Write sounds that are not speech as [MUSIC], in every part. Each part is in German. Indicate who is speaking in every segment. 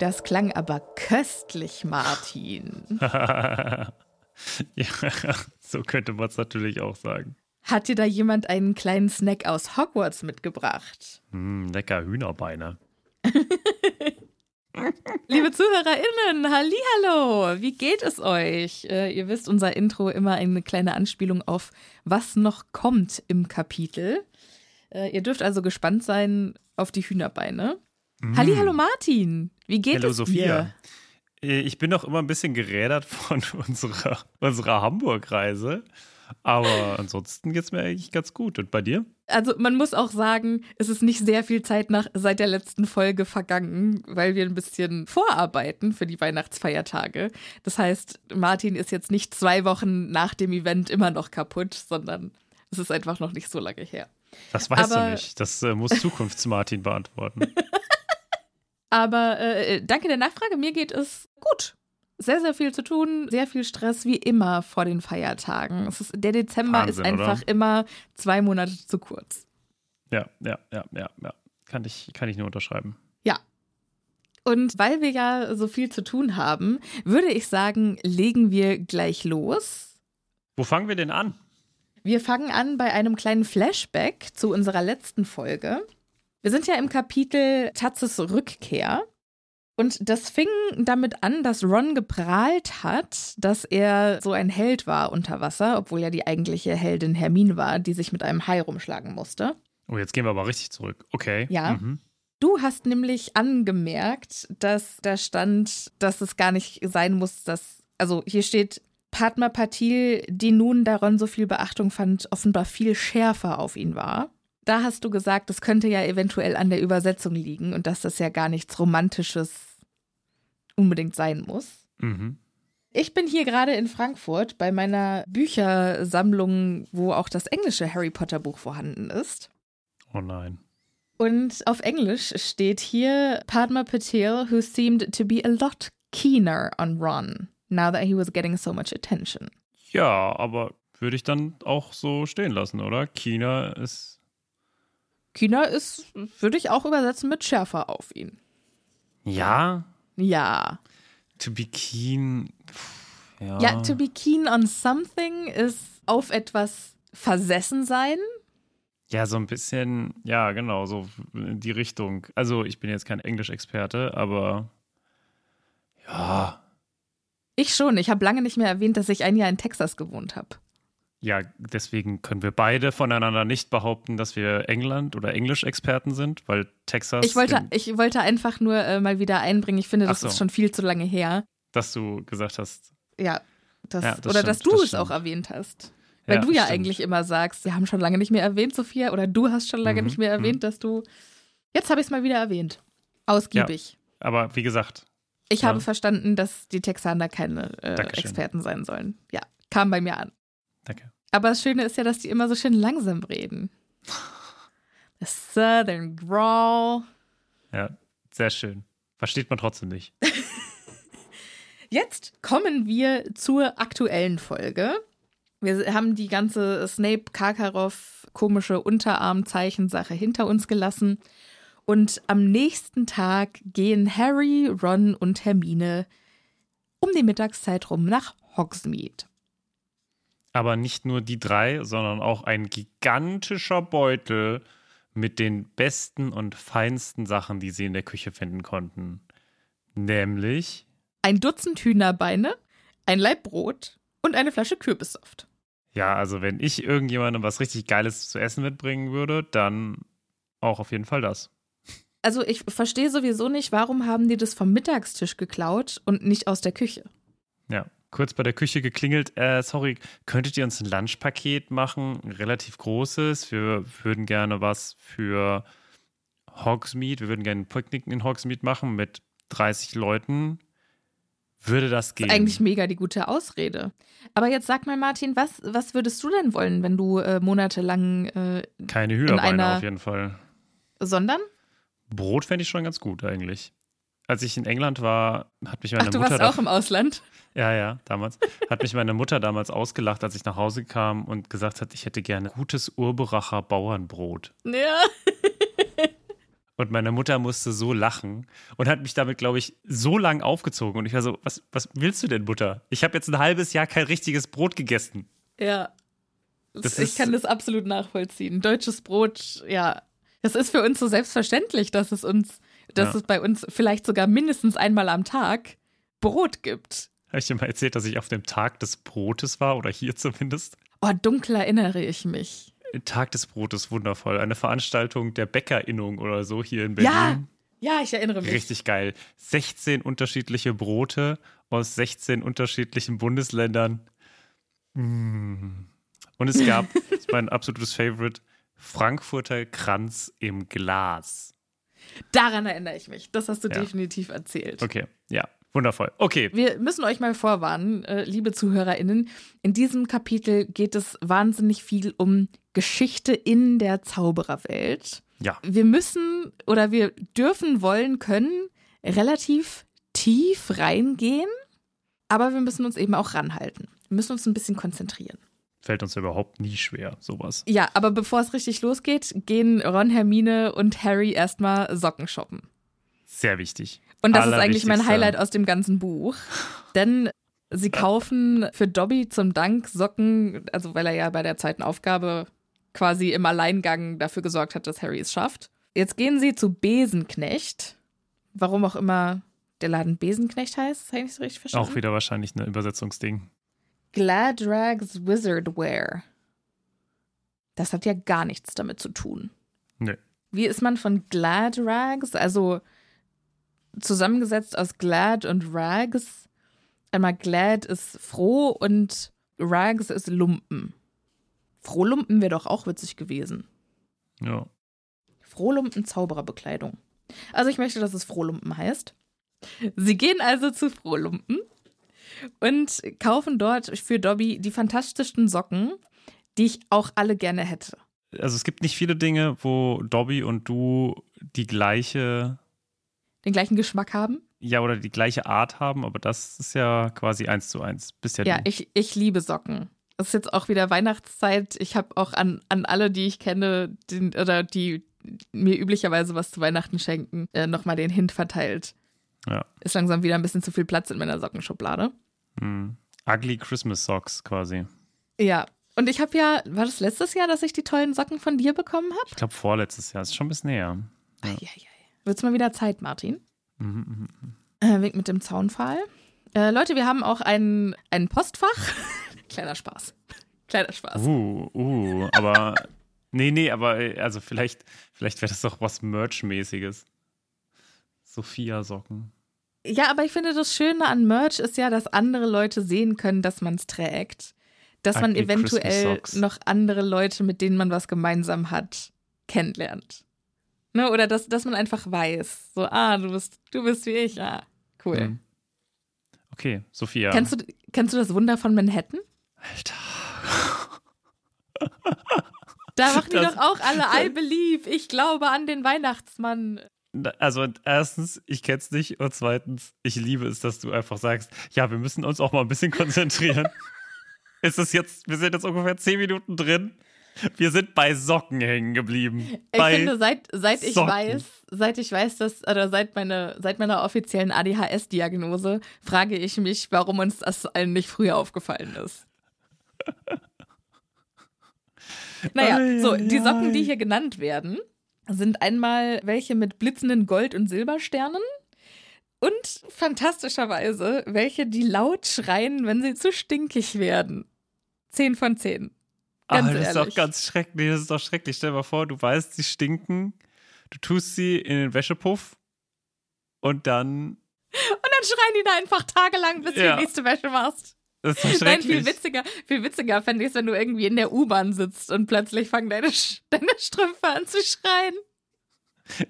Speaker 1: Das klang aber köstlich, Martin. [LAUGHS]
Speaker 2: ja, so könnte man es natürlich auch sagen.
Speaker 1: Hat dir da jemand einen kleinen Snack aus Hogwarts mitgebracht?
Speaker 2: Hm, lecker Hühnerbeine. [LAUGHS]
Speaker 1: Liebe ZuhörerInnen, hallo, wie geht es euch? Äh, ihr wisst, unser Intro immer eine kleine Anspielung auf was noch kommt im Kapitel. Äh, ihr dürft also gespannt sein auf die Hühnerbeine. Hallihallo Martin, wie geht
Speaker 2: Hallo
Speaker 1: es
Speaker 2: Sophia.
Speaker 1: dir?
Speaker 2: Äh, Ich bin noch immer ein bisschen gerädert von [LAUGHS] unserer, unserer Hamburg-Reise. Aber ansonsten geht es mir eigentlich ganz gut. Und bei dir?
Speaker 1: Also man muss auch sagen, es ist nicht sehr viel Zeit nach seit der letzten Folge vergangen, weil wir ein bisschen vorarbeiten für die Weihnachtsfeiertage. Das heißt, Martin ist jetzt nicht zwei Wochen nach dem Event immer noch kaputt, sondern es ist einfach noch nicht so lange her.
Speaker 2: Das weißt
Speaker 1: Aber-
Speaker 2: du nicht. Das äh, muss Zukunfts-Martin beantworten. [LAUGHS]
Speaker 1: Aber äh, danke der Nachfrage, mir geht es gut. sehr, sehr viel zu tun, sehr viel Stress, wie immer vor den Feiertagen. Ist, der Dezember
Speaker 2: Wahnsinn,
Speaker 1: ist einfach
Speaker 2: oder?
Speaker 1: immer zwei Monate zu kurz.
Speaker 2: Ja, ja, ja, ja, ja. Kann ich, kann ich nur unterschreiben.
Speaker 1: Ja. Und weil wir ja so viel zu tun haben, würde ich sagen, legen wir gleich los.
Speaker 2: Wo fangen wir denn an?
Speaker 1: Wir fangen an bei einem kleinen Flashback zu unserer letzten Folge. Wir sind ja im Kapitel Tatzes Rückkehr. Und das fing damit an, dass Ron geprahlt hat, dass er so ein Held war unter Wasser, obwohl ja die eigentliche Heldin Hermine war, die sich mit einem Hai rumschlagen musste.
Speaker 2: Oh, jetzt gehen wir aber richtig zurück. Okay.
Speaker 1: Ja.
Speaker 2: Mhm.
Speaker 1: Du hast nämlich angemerkt, dass da stand, dass es gar nicht sein muss, dass. Also hier steht, Padma Patil, die nun daran so viel Beachtung fand, offenbar viel schärfer auf ihn war. Da hast du gesagt, das könnte ja eventuell an der Übersetzung liegen und dass das ja gar nichts Romantisches unbedingt sein muss.
Speaker 2: Mhm.
Speaker 1: Ich bin hier gerade in Frankfurt bei meiner Büchersammlung, wo auch das englische Harry Potter Buch vorhanden ist.
Speaker 2: Oh nein.
Speaker 1: Und auf Englisch steht hier Padma Patil, who seemed to be a lot keener on Ron, now that he was getting so much attention.
Speaker 2: Ja, aber würde ich dann auch so stehen lassen, oder? China ist.
Speaker 1: Keener ist, würde ich auch übersetzen mit schärfer auf ihn.
Speaker 2: Ja.
Speaker 1: Ja.
Speaker 2: To be keen. Ja.
Speaker 1: Ja, to be keen on something ist auf etwas versessen sein.
Speaker 2: Ja, so ein bisschen, ja, genau, so in die Richtung. Also, ich bin jetzt kein Englischexperte, aber ja,
Speaker 1: Ich schon. Ich habe lange nicht mehr erwähnt, dass ich ein Jahr in Texas gewohnt habe.
Speaker 2: Ja, deswegen können wir beide voneinander nicht behaupten, dass wir England- oder Englischexperten sind, weil Texas,
Speaker 1: Ich wollte, ich wollte einfach nur äh, mal wieder einbringen. Ich finde, das
Speaker 2: so.
Speaker 1: ist schon viel zu lange her.
Speaker 2: dass du gesagt hast.
Speaker 1: Ja. Das,
Speaker 2: Ja, das
Speaker 1: oder dass
Speaker 2: stimmt,
Speaker 1: du
Speaker 2: das
Speaker 1: es
Speaker 2: stimmt.
Speaker 1: auch erwähnt hast. Weil du ja
Speaker 2: stimmt.
Speaker 1: eigentlich immer sagst, wir haben schon lange nicht mehr erwähnt, Sophia, oder du hast schon lange
Speaker 2: Mhm,
Speaker 1: nicht mehr erwähnt,
Speaker 2: mhm.
Speaker 1: dass du. Jetzt habe ich es mal wieder erwähnt. Ausgiebig.
Speaker 2: Aber wie gesagt,
Speaker 1: Ich
Speaker 2: Ja.
Speaker 1: habe verstanden, dass die Texaner keine äh. Experten sein sollen. Ja, kam bei mir an.
Speaker 2: Danke.
Speaker 1: Aber das Schöne ist ja, dass die immer so schön langsam reden. The Southern Drawl.
Speaker 2: Ja, sehr schön. Versteht man trotzdem nicht. [LAUGHS]
Speaker 1: Jetzt kommen wir zur aktuellen Folge. Wir haben die ganze Snape Karkaroff komische Unterarmzeichen-Sache hinter uns gelassen. Und am nächsten Tag gehen Harry, Ron und Hermine um die Mittagszeit rum nach Hogsmeade.
Speaker 2: Aber nicht nur die drei, sondern auch ein gigantischer Beutel mit den besten und feinsten Sachen, die sie in der Küche finden konnten. Nämlich,
Speaker 1: Ein Dutzend Hühnerbeine, ein Laib Brot und eine Flasche Kürbissaft.
Speaker 2: ja, also wenn ich irgendjemandem was richtig Geiles zu essen mitbringen würde, dann auch auf jeden Fall das.
Speaker 1: Also ich verstehe sowieso nicht, warum haben die das vom Mittagstisch geklaut und nicht aus der Küche.
Speaker 2: Ja, kurz bei der Küche geklingelt. Äh, sorry, könntet ihr uns ein Lunchpaket machen? Ein relativ großes. Wir würden gerne was für Hogsmeade. Wir würden gerne ein Picknick in Hogsmeade machen mit 30 Leuten. Würde das gehen?
Speaker 1: Ist eigentlich mega die gute Ausrede. Aber jetzt sag mal, Martin, was, was würdest du denn wollen, wenn du äh, monatelang, äh,
Speaker 2: Keine Hühnerbeine auf jeden Fall.
Speaker 1: sondern?
Speaker 2: Brot fände ich schon ganz gut eigentlich. Als ich in England war, hat mich meine
Speaker 1: Ach, du
Speaker 2: Mutter
Speaker 1: warst
Speaker 2: da-
Speaker 1: auch im Ausland?
Speaker 2: Ja, ja, damals. Hat mich meine Mutter damals ausgelacht, als ich nach Hause kam und gesagt hat, ich hätte gerne gutes Urberacher Bauernbrot.
Speaker 1: Ja.
Speaker 2: Und meine Mutter musste so lachen und hat mich damit, glaube ich, so lang aufgezogen. Und ich war so, was, was willst du denn, Mutter? Ich habe jetzt ein halbes Jahr kein richtiges Brot gegessen.
Speaker 1: Ja.
Speaker 2: Das
Speaker 1: ich kann das absolut nachvollziehen. Deutsches Brot, ja. Das ist für uns so selbstverständlich, dass es uns, dass
Speaker 2: Ja.
Speaker 1: es bei uns vielleicht sogar mindestens einmal am Tag Brot gibt.
Speaker 2: Habe ich dir mal erzählt, dass ich auf dem Tag des Brotes war oder hier zumindest?
Speaker 1: Oh, dunkel erinnere ich mich.
Speaker 2: Tag des Brotes, wundervoll. Eine Veranstaltung der Bäckerinnung oder so hier in Berlin.
Speaker 1: Ja, ja, ich erinnere mich.
Speaker 2: Richtig geil. 16 unterschiedliche Brote aus 16 unterschiedlichen Bundesländern. Mm. Und es gab, [LAUGHS] das ist mein absolutes Favorite, Frankfurter Kranz im Glas.
Speaker 1: Daran erinnere ich mich. Das hast du
Speaker 2: Ja.
Speaker 1: definitiv erzählt.
Speaker 2: Okay, ja, wundervoll. Okay,
Speaker 1: Wir müssen euch mal vorwarnen, äh, liebe ZuhörerInnen. In diesem Kapitel geht es wahnsinnig viel um Geschichte in der Zaubererwelt.
Speaker 2: ja,
Speaker 1: Wir müssen oder wir dürfen, wollen, können relativ tief reingehen. Aber wir müssen uns eben auch ranhalten. Wir müssen uns ein bisschen konzentrieren.
Speaker 2: Fällt uns überhaupt nie schwer, sowas.
Speaker 1: Ja, aber bevor es richtig losgeht, gehen Ron, Hermine und Harry erstmal Socken shoppen.
Speaker 2: Sehr wichtig.
Speaker 1: Und das ist eigentlich mein Highlight aus dem ganzen Buch. Denn sie kaufen für Dobby zum Dank Socken, also weil er ja bei der zweiten Aufgabe quasi im Alleingang dafür gesorgt hat, dass Harry es schafft. Jetzt gehen sie zu Besenknecht. Warum auch immer der Laden Besenknecht heißt, das habe ich nicht so richtig verstanden.
Speaker 2: Auch wieder wahrscheinlich ein Übersetzungsding.
Speaker 1: Gladrags Wizardwear. Das hat ja gar nichts damit zu tun.
Speaker 2: Nee.
Speaker 1: Wie ist man von Gladrags, also zusammengesetzt aus Glad und Rags? Einmal Glad ist froh und Rags ist Lumpen. Frohlumpen wäre doch auch witzig gewesen.
Speaker 2: Ja.
Speaker 1: Frohlumpen Zaubererbekleidung. Also ich möchte, dass es Frohlumpen heißt. Sie gehen also zu Frohlumpen und kaufen dort für Dobby die fantastischsten Socken, die ich auch alle gerne hätte.
Speaker 2: Also es gibt nicht viele Dinge, wo Dobby und du die gleiche.
Speaker 1: Den gleichen Geschmack haben?
Speaker 2: Ja, oder die gleiche Art haben, aber das ist ja quasi eins zu eins. Bisher
Speaker 1: ja, ich, ich liebe Socken. Es ist jetzt auch wieder Weihnachtszeit. Ich habe auch an, an alle, die ich kenne, den, oder die mir üblicherweise was zu Weihnachten schenken, äh, nochmal den Hint verteilt.
Speaker 2: Ja.
Speaker 1: Ist langsam wieder ein bisschen zu viel Platz in meiner Sockenschublade.
Speaker 2: Hm. Ugly Christmas Socks quasi.
Speaker 1: Ja. Und ich habe ja, war das letztes Jahr, dass ich die tollen Socken von dir bekommen habe?
Speaker 2: Ich glaube vorletztes Jahr. Das ist schon ein bisschen näher.
Speaker 1: Ja. Wird's mal wieder Zeit, Martin?
Speaker 2: Mhm, mhm.
Speaker 1: Äh, Weg mit dem Zaunpfahl. Äh, Leute, wir haben auch ein, ein Postfach. [LAUGHS] Kleiner Spaß. Kleiner Spaß.
Speaker 2: Uh, uh, aber. nee, nee, aber äh, also vielleicht, vielleicht wäre das doch was Merch-mäßiges. Sophia-Socken.
Speaker 1: Ja, aber ich finde, das Schöne an Merch ist ja, dass andere Leute sehen können, dass man es trägt. Dass man
Speaker 2: Ugly
Speaker 1: eventuell noch andere Leute, mit denen man was gemeinsam hat, kennenlernt. Ne? Oder dass, dass man einfach weiß, so, ah, du bist, du bist wie ich, ah, cool.
Speaker 2: Hm. Okay, Sophia.
Speaker 1: Kennst, du, kennst du das Wunder von Manhattan?
Speaker 2: Alter.
Speaker 1: Da machen die
Speaker 2: Das-
Speaker 1: doch auch alle I believe, ich glaube an den Weihnachtsmann.
Speaker 2: Also erstens, ich kenn's nicht und zweitens, ich liebe es, dass du einfach sagst, ja, wir müssen uns auch mal ein bisschen konzentrieren. [LAUGHS] Ist es jetzt, wir sind jetzt ungefähr zehn Minuten drin. Wir sind bei Socken hängen geblieben.
Speaker 1: Ich
Speaker 2: bei
Speaker 1: finde, seit, seit ich
Speaker 2: Socken.
Speaker 1: weiß, seit ich weiß, dass, oder seit, meine, seit meiner offiziellen ADHS-Diagnose, frage ich mich, warum uns das allen nicht früher aufgefallen ist. [LAUGHS] Naja, so, die Socken, die hier genannt werden, sind einmal welche mit blitzenden Gold- und Silbersternen und fantastischerweise welche, die laut schreien, wenn sie zu stinkig werden. Zehn von zehn. Ganz
Speaker 2: Ah, das ist doch
Speaker 1: ehrlich.
Speaker 2: ganz schrecklich. Das ist doch schrecklich. Stell dir mal vor, du weißt, sie stinken. Du tust sie in den Wäschepuff und dann.
Speaker 1: Und dann schreien die da einfach tagelang, bis
Speaker 2: Ja.
Speaker 1: du die nächste Wäsche machst.
Speaker 2: Das ist doch
Speaker 1: Nein, viel witziger, viel witziger fände ich es, wenn du irgendwie in der U-Bahn sitzt und plötzlich fangen deine, [LAUGHS] deine Strümpfe an zu schreien.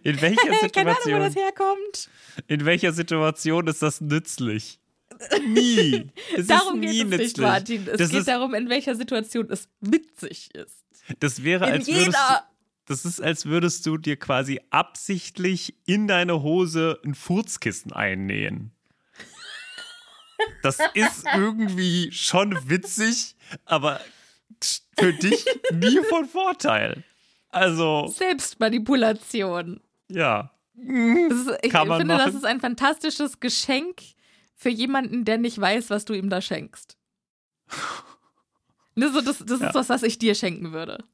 Speaker 2: In welcher [LAUGHS]
Speaker 1: Keine Ahnung, wo
Speaker 2: Situation?
Speaker 1: das herkommt.
Speaker 2: In welcher Situation ist das nützlich? [LAUGHS] Nie. Es
Speaker 1: Darum geht es
Speaker 2: nützlich.
Speaker 1: nicht, Martin. Es
Speaker 2: das,
Speaker 1: geht darum, in welcher Situation es witzig ist.
Speaker 2: das wäre,
Speaker 1: In
Speaker 2: als würdest du,
Speaker 1: jeder.
Speaker 2: das ist, als würdest du dir quasi absichtlich in deine Hose ein Furzkissen einnähen. Das ist irgendwie schon witzig, aber für dich nie von Vorteil. Also,
Speaker 1: Selbstmanipulation.
Speaker 2: ja.
Speaker 1: Das ist, ich finde, das
Speaker 2: machen.
Speaker 1: ist ein fantastisches Geschenk für jemanden, der nicht weiß, was du ihm da schenkst. Ne, so, das das
Speaker 2: Ja.
Speaker 1: ist was, was ich dir schenken würde.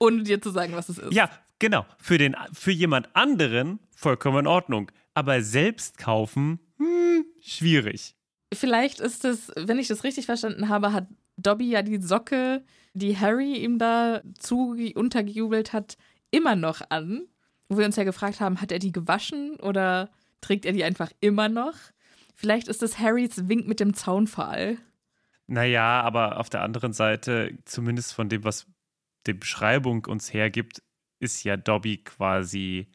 Speaker 1: Ohne dir zu sagen, was es ist.
Speaker 2: Ja, genau. Für, den, für jemand anderen vollkommen in Ordnung. Aber selbst kaufen, hm, schwierig.
Speaker 1: Vielleicht ist es, wenn ich das richtig verstanden habe, hat Dobby ja die Socke, die Harry ihm da zu untergejubelt hat, immer noch an. Wo wir uns ja gefragt haben, hat er die gewaschen oder trägt er die einfach immer noch? Vielleicht ist es Harrys Wink mit dem Zaunpfahl.
Speaker 2: Naja, aber auf der anderen Seite, zumindest von dem, was die Beschreibung uns hergibt, ist ja Dobby quasi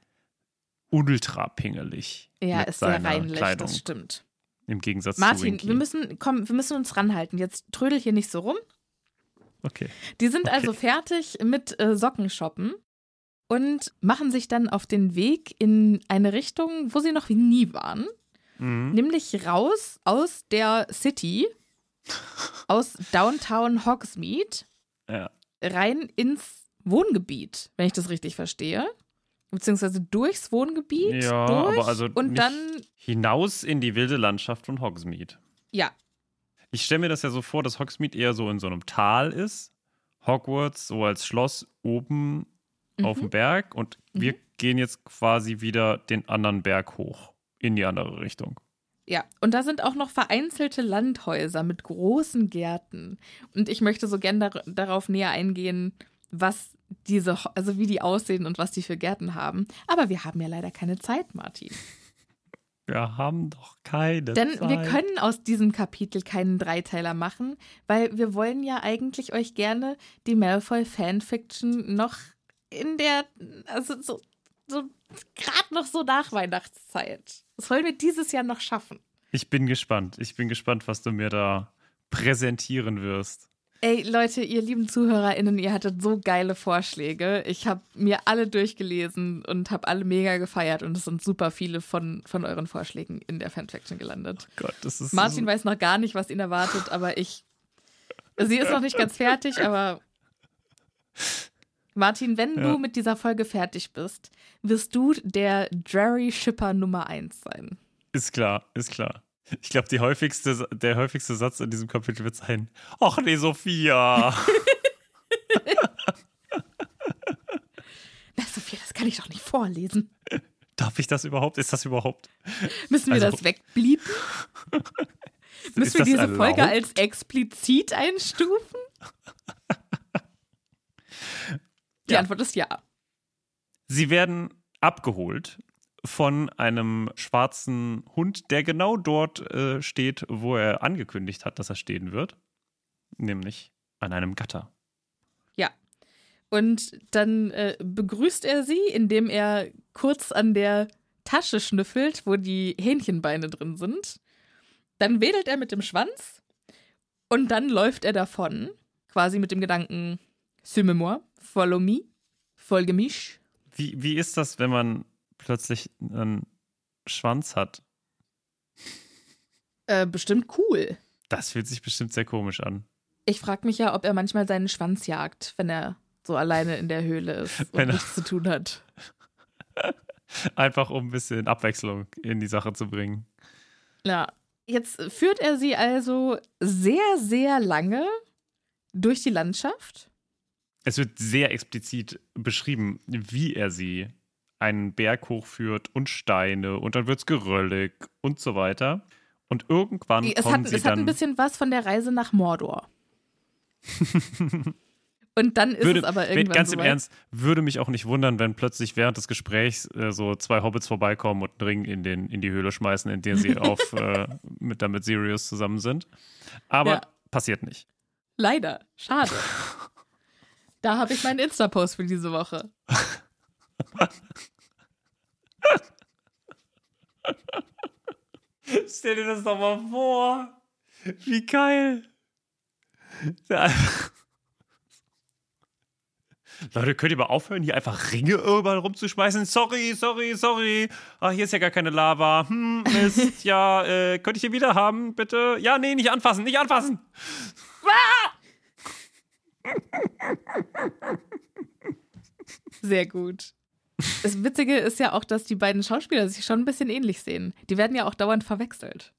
Speaker 2: ultra pingelig.
Speaker 1: Ja, ist sehr reinlich,
Speaker 2: Kleidung,
Speaker 1: das stimmt.
Speaker 2: Im Gegensatz zu
Speaker 1: Martin, wir müssen, komm, wir müssen uns ranhalten. Jetzt trödel hier nicht so rum.
Speaker 2: okay.
Speaker 1: Die sind
Speaker 2: Okay.
Speaker 1: also fertig mit äh, Sockenshoppen und machen sich dann auf den Weg in eine Richtung, wo sie noch nie waren.
Speaker 2: Mhm.
Speaker 1: nämlich raus aus der City, [LAUGHS] aus Downtown Hogsmeade,
Speaker 2: Ja.
Speaker 1: rein ins Wohngebiet, wenn ich das richtig verstehe. Beziehungsweise durchs Wohngebiet,
Speaker 2: Ja,
Speaker 1: durch
Speaker 2: aber also
Speaker 1: und dann,
Speaker 2: Hinaus in die wilde Landschaft von Hogsmeade.
Speaker 1: ja,
Speaker 2: Ich stelle mir das ja so vor, dass Hogsmeade eher so in so einem Tal ist. Hogwarts so als Schloss oben auf
Speaker 1: Mhm.
Speaker 2: dem Berg und wir gehen jetzt quasi wieder den anderen Berg hoch in die andere Richtung.
Speaker 1: Ja, und da sind auch noch vereinzelte Landhäuser mit großen Gärten. Und ich möchte so gern dar darauf näher eingehen, was diese, also wie die aussehen und was die für Gärten haben. Aber wir haben ja leider keine Zeit, Martin.
Speaker 2: Wir haben doch keine
Speaker 1: Denn
Speaker 2: Zeit.
Speaker 1: wir können aus diesem Kapitel keinen Dreiteiler machen, weil wir wollen ja eigentlich euch gerne die Malfoy Fanfiction noch in der, also so, so gerade noch so nach Weihnachtszeit. Das wollen wir dieses Jahr noch schaffen.
Speaker 2: Ich bin gespannt. Ich bin gespannt, was du mir da präsentieren wirst.
Speaker 1: Ey, Leute, ihr lieben ZuhörerInnen, ihr hattet so geile Vorschläge. Ich habe mir alle durchgelesen und habe alle mega gefeiert und es sind super viele von, von euren Vorschlägen in der Fanfiction gelandet.
Speaker 2: Gott, das ist
Speaker 1: Martin
Speaker 2: so,
Speaker 1: weiß noch gar nicht, was ihn erwartet, aber ich. Sie ist noch nicht ganz fertig, aber. Martin, wenn
Speaker 2: Ja.
Speaker 1: du mit dieser Folge fertig bist, wirst du der Jerry Shipper Nummer 1 sein.
Speaker 2: ist klar, ist klar. Ich glaube, der häufigste Satz in diesem Kapitel wird sein: Ach nee, Sophia. [LAUGHS]
Speaker 1: Na, Sophia, das kann ich doch nicht vorlesen.
Speaker 2: Darf ich das überhaupt? Ist das überhaupt?
Speaker 1: Müssen wir
Speaker 2: Also-
Speaker 1: das wegbliepen? [LAUGHS] Müssen wir diese
Speaker 2: erlaubt?
Speaker 1: Folge als explizit einstufen? [LAUGHS] Die
Speaker 2: Ja.
Speaker 1: Antwort ist ja.
Speaker 2: Sie werden abgeholt von einem schwarzen Hund, der genau dort äh, steht, wo er angekündigt hat, dass er stehen wird. Nämlich an einem Gatter.
Speaker 1: Ja. Und dann äh, begrüßt er sie, indem er kurz an der Tasche schnüffelt, wo die Hähnchenbeine drin sind. Dann wedelt er mit dem Schwanz und dann läuft er davon, quasi mit dem Gedanken, Suis-moi, follow me, folge mich.
Speaker 2: Wie, wie ist das, wenn man plötzlich einen Schwanz hat?
Speaker 1: Äh, bestimmt cool.
Speaker 2: Das fühlt sich bestimmt sehr komisch an.
Speaker 1: Ich frage mich ja, ob er manchmal seinen Schwanz jagt, wenn er so alleine in der Höhle ist [LAUGHS] und
Speaker 2: Wenn er-
Speaker 1: nichts zu tun hat. [LAUGHS]
Speaker 2: Einfach um ein bisschen Abwechslung in die Sache zu bringen.
Speaker 1: Ja. Jetzt führt er sie also sehr, sehr lange durch die Landschaft.
Speaker 2: Es wird sehr explizit beschrieben, wie er sie einen Berg hochführt und Steine und dann wird es geröllig und so weiter. Und irgendwann
Speaker 1: Es,
Speaker 2: kommen
Speaker 1: hat,
Speaker 2: sie
Speaker 1: es hat
Speaker 2: dann.
Speaker 1: ein bisschen was von der Reise nach Mordor. [LAUGHS] Und dann ist
Speaker 2: würde,
Speaker 1: es aber irgendwann
Speaker 2: ganz im. Ernst, würde mich auch nicht wundern, wenn plötzlich während des Gesprächs äh, so zwei Hobbits vorbeikommen und einen Ring in, den, in die Höhle schmeißen, in den sie [LAUGHS] auf, äh, mit, damit Sirius zusammen sind. Aber
Speaker 1: Ja.
Speaker 2: passiert nicht.
Speaker 1: Leider. Schade. [LAUGHS] da habe ich meinen Insta-Post für diese Woche.
Speaker 2: Stell dir das doch mal vor. Wie geil. Leute, könnt ihr mal aufhören, hier einfach Ringe überall rumzuschmeißen? Sorry, sorry, sorry. Ach, hier ist ja gar keine Lava. Hm, Mist. ja, äh, könnte ich hier wieder haben, bitte? Ja, nee, nicht anfassen, nicht anfassen.
Speaker 1: Sehr gut. Das Witzige ist ja auch, dass die beiden Schauspieler sich schon ein bisschen ähnlich sehen. Die werden ja auch dauernd verwechselt.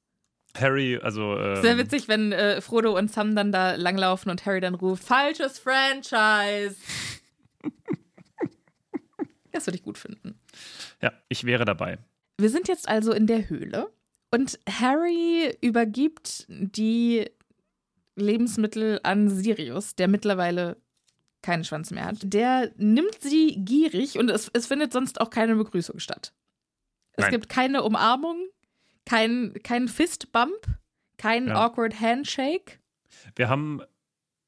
Speaker 2: Harry, also. Ähm,
Speaker 1: Sehr witzig, wenn äh, Frodo und Sam dann da langlaufen und Harry dann ruft: Falsches Franchise! [LAUGHS] das würde ich gut finden.
Speaker 2: Ja, ich wäre dabei.
Speaker 1: Wir sind jetzt also in der Höhle und Harry übergibt die Lebensmittel an Sirius, der mittlerweile keinen Schwanz mehr hat. Der nimmt sie gierig und es, es findet sonst auch keine Begrüßung statt. Es
Speaker 2: Nein.
Speaker 1: gibt keine Umarmung, kein, kein Fistbump, kein
Speaker 2: Ja.
Speaker 1: awkward Handshake.
Speaker 2: Wir haben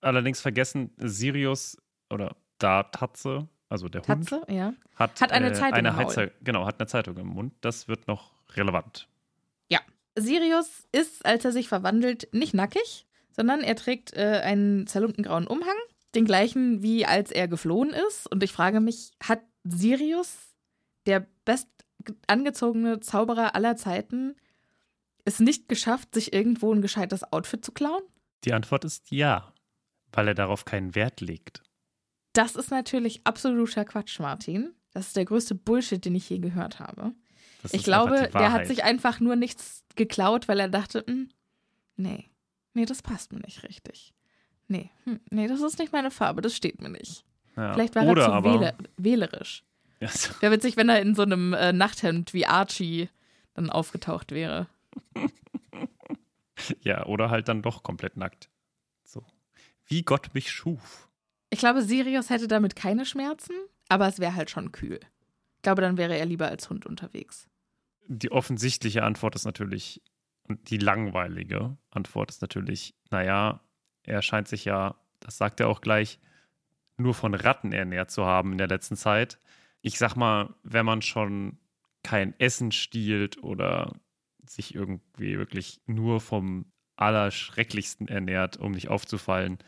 Speaker 2: allerdings vergessen, Sirius oder da Tatze, also der Hund,
Speaker 1: Tatze, ja.
Speaker 2: hat,
Speaker 1: Hat eine
Speaker 2: äh,
Speaker 1: Zeitung
Speaker 2: eine
Speaker 1: im Maul.
Speaker 2: Heizer- genau, hat eine Zeitung im Mund. Das wird noch relevant.
Speaker 1: Sirius ist, als er sich verwandelt, nicht nackig, sondern er trägt äh, einen zerlumpten grauen Umhang, den gleichen wie als er geflohen ist. Und ich frage mich, hat Sirius, der best angezogene Zauberer aller Zeiten, es nicht geschafft, sich irgendwo ein gescheites Outfit zu klauen?
Speaker 2: Die Antwort ist ja, weil er darauf keinen Wert legt.
Speaker 1: Das ist natürlich absoluter Quatsch, Martin. Das ist der größte Bullshit, den ich je gehört habe.
Speaker 2: Das
Speaker 1: ich glaube, der hat sich einfach nur nichts geklaut, weil er dachte, hm, nee, nee, das passt mir nicht richtig. Nee, hm, nee, das ist nicht meine Farbe, das steht mir nicht.
Speaker 2: ja.
Speaker 1: Vielleicht war
Speaker 2: Oder
Speaker 1: er zu
Speaker 2: aber,
Speaker 1: wähle wählerisch.
Speaker 2: Ja, so-
Speaker 1: Wäre witzig, wenn er in so einem äh, Nachthemd wie Archie dann aufgetaucht wäre. [LAUGHS]
Speaker 2: ja, oder halt dann doch komplett nackt. So. Wie Gott mich schuf.
Speaker 1: Ich glaube, Sirius hätte damit keine Schmerzen, aber es wäre halt schon kühl. Ich glaube, dann wäre er lieber als Hund unterwegs.
Speaker 2: Die offensichtliche Antwort ist natürlich, und die langweilige Antwort ist natürlich, naja, er scheint sich ja, das sagt er auch gleich, nur von Ratten ernährt zu haben in der letzten Zeit. Ich sag mal, wenn man schon kein Essen stiehlt oder sich irgendwie wirklich nur vom Allerschrecklichsten ernährt, um nicht aufzufallen,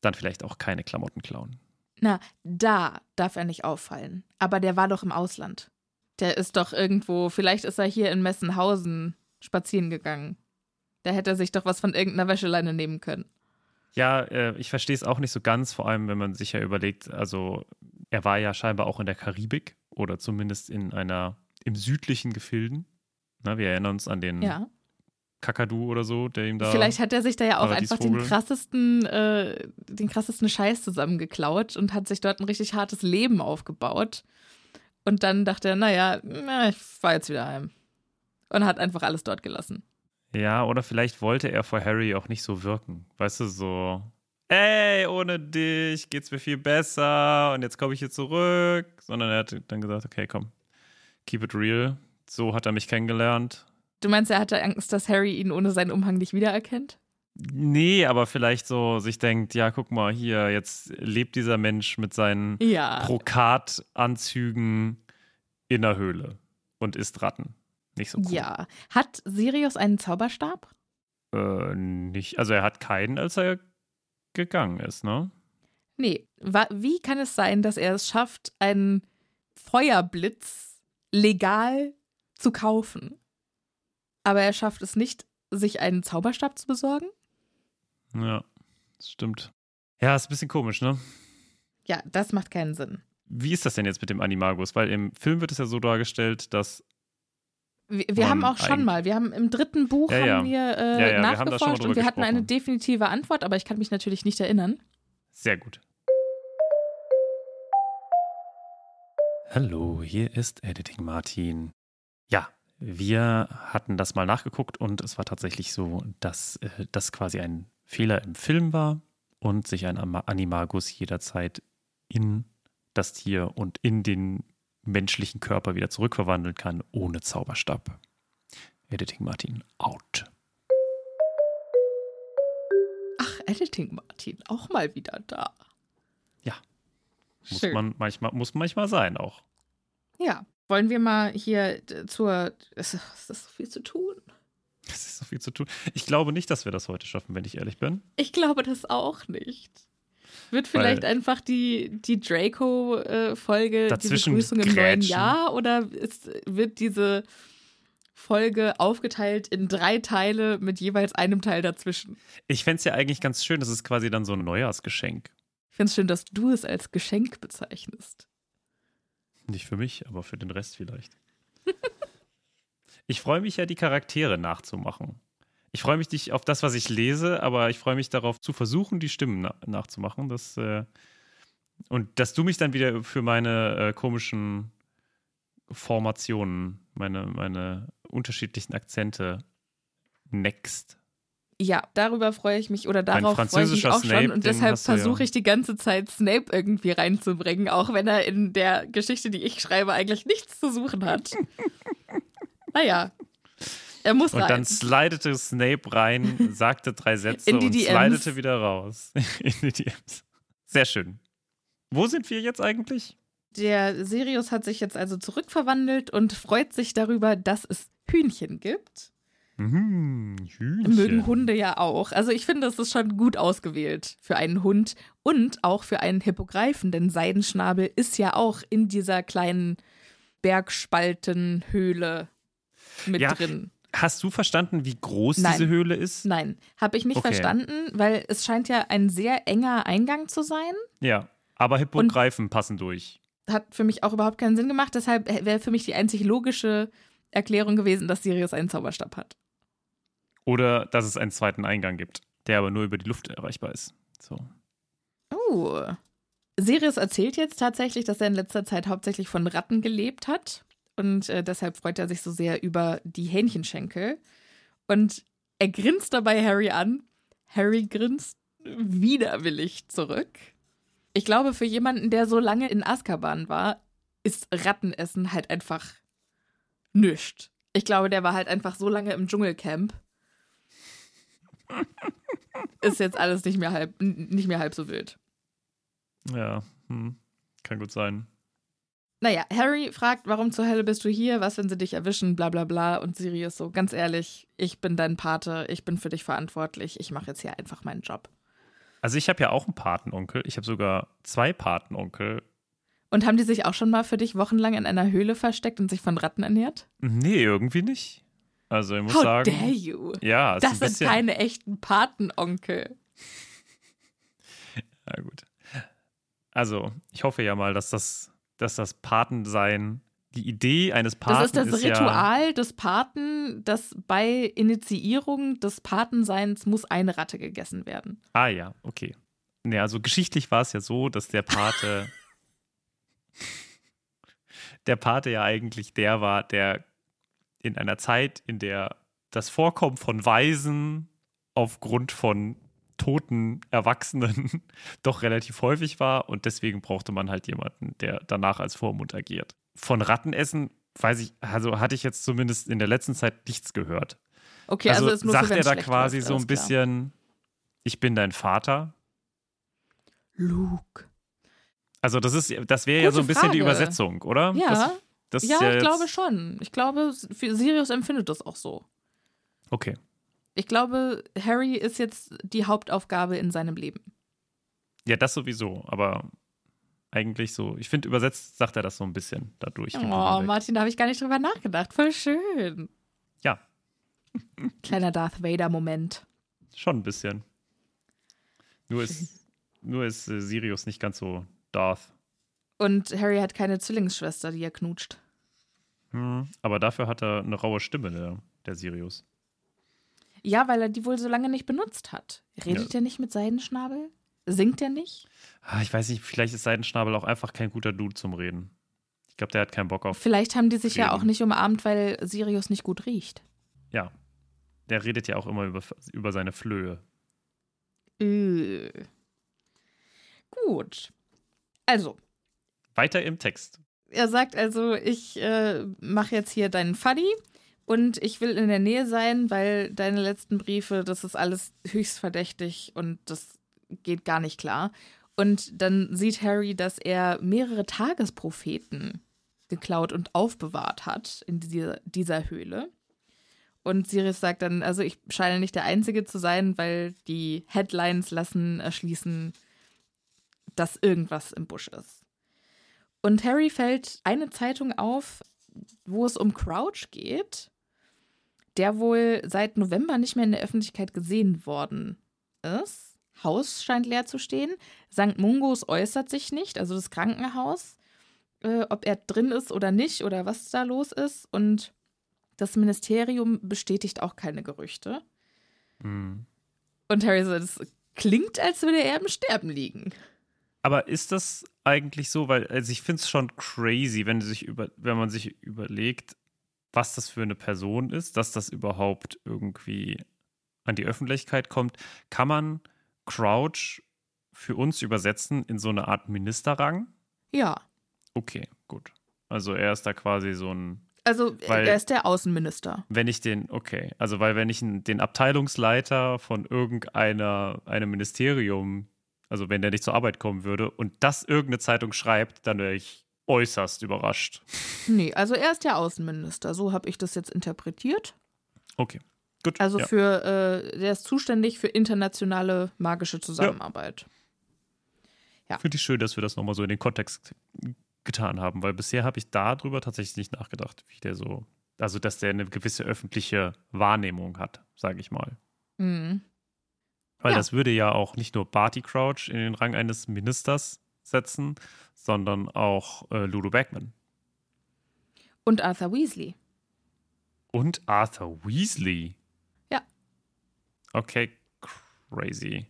Speaker 2: dann vielleicht auch keine Klamotten klauen.
Speaker 1: Na, da darf er nicht auffallen. Aber der war doch im Ausland. Der ist doch irgendwo, vielleicht ist er hier in Messenhausen spazieren gegangen. Da hätte er sich doch was von irgendeiner Wäscheleine nehmen können.
Speaker 2: Ja, äh, ich verstehe es auch nicht so ganz, vor allem wenn man sich ja überlegt, also er war ja scheinbar auch in der Karibik oder zumindest in einer, im südlichen Gefilden. Na, wir erinnern uns an den
Speaker 1: Ja.
Speaker 2: Kakadu oder so, der ihm da.
Speaker 1: Vielleicht hat er sich da ja auch einfach den krassesten, äh, den krassesten Scheiß zusammengeklaut und hat sich dort ein richtig hartes Leben aufgebaut. Und dann dachte er, naja, na, ich fahr jetzt wieder heim. Und hat einfach alles dort gelassen.
Speaker 2: Ja, oder vielleicht wollte er vor Harry auch nicht so wirken. Weißt du, so, ey, ohne dich geht's mir viel besser und jetzt komme ich hier zurück. Sondern er hat dann gesagt, okay, komm, keep it real. So hat er mich kennengelernt.
Speaker 1: Du meinst, er hatte Angst, dass Harry ihn ohne seinen Umhang nicht wiedererkennt?
Speaker 2: Nee, aber vielleicht so sich denkt, ja, guck mal, hier, jetzt lebt dieser Mensch mit seinen
Speaker 1: Ja.
Speaker 2: Brokatanzügen in der Höhle und isst Ratten. Nicht so cool.
Speaker 1: Ja. Hat Sirius einen Zauberstab?
Speaker 2: Äh, nicht, also er hat keinen, als er gegangen ist, ne?
Speaker 1: Nee. Wie kann es sein, dass er es schafft, einen Feuerblitz legal zu kaufen? Aber er schafft es nicht, sich einen Zauberstab zu besorgen?
Speaker 2: Ja, das stimmt. Ja, ist ein bisschen komisch, ne?
Speaker 1: Ja, das macht keinen Sinn.
Speaker 2: Wie ist das denn jetzt mit dem Animagus? Weil im Film wird es ja so dargestellt, dass
Speaker 1: Wir, wir haben auch schon mal, wir haben im dritten Buch
Speaker 2: Ja, ja.
Speaker 1: haben wir, äh,
Speaker 2: Ja, wir
Speaker 1: nachgeforscht
Speaker 2: drüber
Speaker 1: und wir hatten eine
Speaker 2: gesprochen.
Speaker 1: definitive Antwort, aber ich kann mich natürlich nicht erinnern.
Speaker 2: Sehr gut. Hallo, hier ist Editing Martin. Ja, wir hatten das mal nachgeguckt und es war tatsächlich so, dass äh, das quasi ein Fehler im Film war und sich ein Animagus jederzeit in das Tier und in den menschlichen Körper wieder zurückverwandeln kann, ohne Zauberstab. Editing Martin out.
Speaker 1: Ach, Editing Martin, auch mal wieder da.
Speaker 2: Ja. Muss
Speaker 1: Schön.
Speaker 2: man manchmal, muss manchmal sein auch.
Speaker 1: Ja, wollen wir mal hier äh, zur. Es ist so viel zu tun.
Speaker 2: Es ist so viel zu tun. Ich glaube nicht, dass wir das heute schaffen, wenn ich ehrlich bin.
Speaker 1: Ich glaube das auch nicht. Wird vielleicht
Speaker 2: Weil-
Speaker 1: einfach die, die Draco-Folge die
Speaker 2: Dazwischen
Speaker 1: Begrüßung im neuen. Jahr oder ist, wird diese Folge aufgeteilt in drei Teile mit jeweils einem Teil dazwischen?
Speaker 2: Ich fände es ja eigentlich ganz schön, das ist quasi dann so ein Neujahrsgeschenk.
Speaker 1: Ich finde es schön, dass du es als Geschenk bezeichnest.
Speaker 2: Nicht für mich, aber für den Rest vielleicht. [LAUGHS] ich freue mich ja, die Charaktere nachzumachen. Ich freue mich nicht auf das, was ich lese, aber ich freue mich darauf zu versuchen, die Stimmen na nachzumachen. Das, äh und dass du mich dann wieder für meine äh, komischen Formationen, meine, meine unterschiedlichen Akzente next.
Speaker 1: Ja, darüber freue ich mich oder darauf freue ich mich auch schon
Speaker 2: Snape,
Speaker 1: und
Speaker 2: den
Speaker 1: deshalb
Speaker 2: du ja.
Speaker 1: versuche ich die ganze Zeit Snape irgendwie reinzubringen, auch wenn er in der Geschichte, die ich schreibe, eigentlich nichts zu suchen hat. [LAUGHS] naja, er muss
Speaker 2: Und
Speaker 1: rein.
Speaker 2: dann slidete Snape rein, sagte drei Sätze und slidete wieder raus. [LAUGHS] In die DMs. Sehr schön. Wo sind wir jetzt eigentlich?
Speaker 1: Der Sirius hat sich jetzt also zurückverwandelt und freut sich darüber, dass es Hühnchen gibt.
Speaker 2: Mhm, Hühnchen.
Speaker 1: Mögen Hunde ja auch. Also ich finde, es ist schon gut ausgewählt für einen Hund und auch für einen Hippogreifen, denn Seidenschnabel ist ja auch in dieser kleinen Bergspaltenhöhle mit
Speaker 2: Ja.
Speaker 1: drin.
Speaker 2: Hast du verstanden, wie groß
Speaker 1: Nein.
Speaker 2: diese Höhle ist?
Speaker 1: Nein, habe ich nicht
Speaker 2: Okay.
Speaker 1: verstanden, weil es scheint ja ein sehr enger Eingang zu sein.
Speaker 2: Ja. Aber Hippogreifen passen durch.
Speaker 1: Hat für mich auch überhaupt keinen Sinn gemacht. Deshalb wäre für mich die einzig logische Erklärung gewesen, dass Sirius einen Zauberstab hat.
Speaker 2: Oder dass es einen zweiten Eingang gibt, der aber nur über die Luft erreichbar ist. So.
Speaker 1: Oh. Sirius erzählt jetzt tatsächlich, dass er in letzter Zeit hauptsächlich von Ratten gelebt hat. Und äh, deshalb freut er sich so sehr über die Hähnchenschenkel. Und er grinst dabei Harry an. Harry grinst widerwillig zurück. Ich glaube, für jemanden, der so lange in Azkaban war, ist Rattenessen halt einfach nischt. Ich glaube, der war halt einfach so lange im Dschungelcamp. Ist jetzt alles nicht mehr halb, nicht mehr halb so wild.
Speaker 2: Ja, hm. kann gut sein.
Speaker 1: Naja, Harry fragt, warum zur Hölle bist du hier? Was, wenn sie dich erwischen? Bla bla bla. Und Sirius so, ganz ehrlich, ich bin dein Pate, ich bin für dich verantwortlich, ich mache jetzt hier einfach meinen Job.
Speaker 2: Also ich habe ja auch einen Patenonkel. Ich habe sogar zwei Patenonkel.
Speaker 1: Und haben die sich auch schon mal für dich wochenlang in einer Höhle versteckt und sich von Ratten ernährt?
Speaker 2: Nee, irgendwie nicht. Also ich muss
Speaker 1: How
Speaker 2: sagen.
Speaker 1: dare you?
Speaker 2: Ja,
Speaker 1: Das sind keine echten Patenonkel. [LAUGHS]
Speaker 2: Ja, gut. Also, ich hoffe ja mal, dass das, dass das Patensein, die Idee eines Paten
Speaker 1: Das ist das
Speaker 2: ja,
Speaker 1: Ritual des Paten, dass bei Initiierung des Patenseins muss eine Ratte gegessen werden.
Speaker 2: Ah ja, okay. Nee, also geschichtlich war es ja so, dass der Pate [LAUGHS] der Pate ja eigentlich der war, der in einer Zeit, in der das Vorkommen von Waisen aufgrund von toten Erwachsenen [LAUGHS] doch relativ häufig war und deswegen brauchte man halt jemanden, der danach als Vormund agiert. Von Rattenessen weiß ich, also hatte ich jetzt zumindest in der letzten Zeit nichts gehört.
Speaker 1: Okay,
Speaker 2: also
Speaker 1: also, ist nur
Speaker 2: sagt
Speaker 1: für,
Speaker 2: er da quasi
Speaker 1: läuft,
Speaker 2: so ein bisschen, ich bin dein Vater.
Speaker 1: Luke.
Speaker 2: Also das ist, das wäre ja so ein bisschen die
Speaker 1: Frage.
Speaker 2: Übersetzung, oder?
Speaker 1: Ja.
Speaker 2: Das, das ist
Speaker 1: Ja,
Speaker 2: ja
Speaker 1: ich glaube schon. Ich glaube, Sirius empfindet das auch so.
Speaker 2: Okay.
Speaker 1: Ich glaube, Harry ist jetzt die Hauptaufgabe in seinem Leben.
Speaker 2: Ja, das sowieso, aber eigentlich so, ich finde, übersetzt sagt er das so ein bisschen dadurch.
Speaker 1: Oh. Martin, da habe ich gar nicht drüber nachgedacht. Voll schön.
Speaker 2: Ja, [LAUGHS]
Speaker 1: Kleiner Darth Vader-Moment.
Speaker 2: schon ein bisschen. Nur ist, nur ist äh, Sirius nicht ganz so Darth.
Speaker 1: Und Harry hat keine Zwillingsschwester, die er knutscht.
Speaker 2: Hm, aber dafür hat er eine raue Stimme, der, der Sirius.
Speaker 1: Ja, weil er die wohl so lange nicht benutzt hat. Redet
Speaker 2: Ja.
Speaker 1: er nicht mit Seidenschnabel? Singt er nicht?
Speaker 2: Ah, ich weiß nicht, vielleicht ist Seidenschnabel auch einfach kein guter Dude zum Reden. Ich glaube, der hat keinen Bock auf.
Speaker 1: Vielleicht haben die sich ja
Speaker 2: Reden.
Speaker 1: auch nicht umarmt, weil Sirius nicht gut riecht.
Speaker 2: Ja. Der redet ja auch immer über, über seine Flöhe.
Speaker 1: Äh. Gut. Also,
Speaker 2: Weiter im Text.
Speaker 1: er sagt also, ich äh, mache jetzt hier deinen Fuddy und ich will in der Nähe sein, weil deine letzten Briefe, das ist alles höchst verdächtig und das geht gar nicht klar. Und dann sieht Harry, dass er mehrere Tagespropheten geklaut und aufbewahrt hat in dieser, dieser Höhle. Und Sirius sagt dann, also ich scheine nicht der Einzige zu sein, weil die Headlines lassen erschließen, dass irgendwas im Busch ist. Und Harry fällt eine Zeitung auf, wo es um Crouch geht, der wohl seit November nicht mehr in der Öffentlichkeit gesehen worden ist. Haus scheint leer zu stehen. St. Mungos äußert sich nicht, also das Krankenhaus, äh, ob er drin ist oder nicht oder was da los ist. Und das Ministerium bestätigt auch keine Gerüchte.
Speaker 2: Hm.
Speaker 1: Und Harry so, das klingt, als würde er im Sterben liegen.
Speaker 2: Aber ist das eigentlich so? Weil, also ich finde es schon crazy, wenn, sich über, wenn man sich überlegt, was das für eine Person ist, dass das überhaupt irgendwie an die Öffentlichkeit kommt. Kann man Crouch für uns übersetzen in so eine Art Ministerrang?
Speaker 1: Ja.
Speaker 2: Okay, gut. Also er ist da quasi so ein,
Speaker 1: Also,
Speaker 2: Weil-
Speaker 1: er ist der Außenminister.
Speaker 2: wenn ich den, okay, also weil wenn ich den Abteilungsleiter von irgendeiner, einem Ministerium, also wenn der nicht zur Arbeit kommen würde und das irgendeine Zeitung schreibt, dann wäre ich äußerst überrascht.
Speaker 1: Nee, also er ist der Außenminister. So habe ich das jetzt interpretiert.
Speaker 2: Okay, gut.
Speaker 1: Also
Speaker 2: ja.
Speaker 1: für, äh, der ist zuständig für internationale magische Zusammenarbeit.
Speaker 2: Finde ich schön, dass wir das nochmal so in den Kontext getan haben, weil bisher habe ich darüber tatsächlich nicht nachgedacht, wie der so Also, dass der eine gewisse öffentliche Wahrnehmung hat, sage ich mal.
Speaker 1: Mhm.
Speaker 2: Weil
Speaker 1: Ja.
Speaker 2: das würde ja auch nicht nur Barty Crouch in den Rang eines Ministers setzen, sondern auch äh, Ludo Bagman.
Speaker 1: Und Arthur Weasley.
Speaker 2: Und Arthur Weasley.
Speaker 1: Ja.
Speaker 2: Okay, crazy.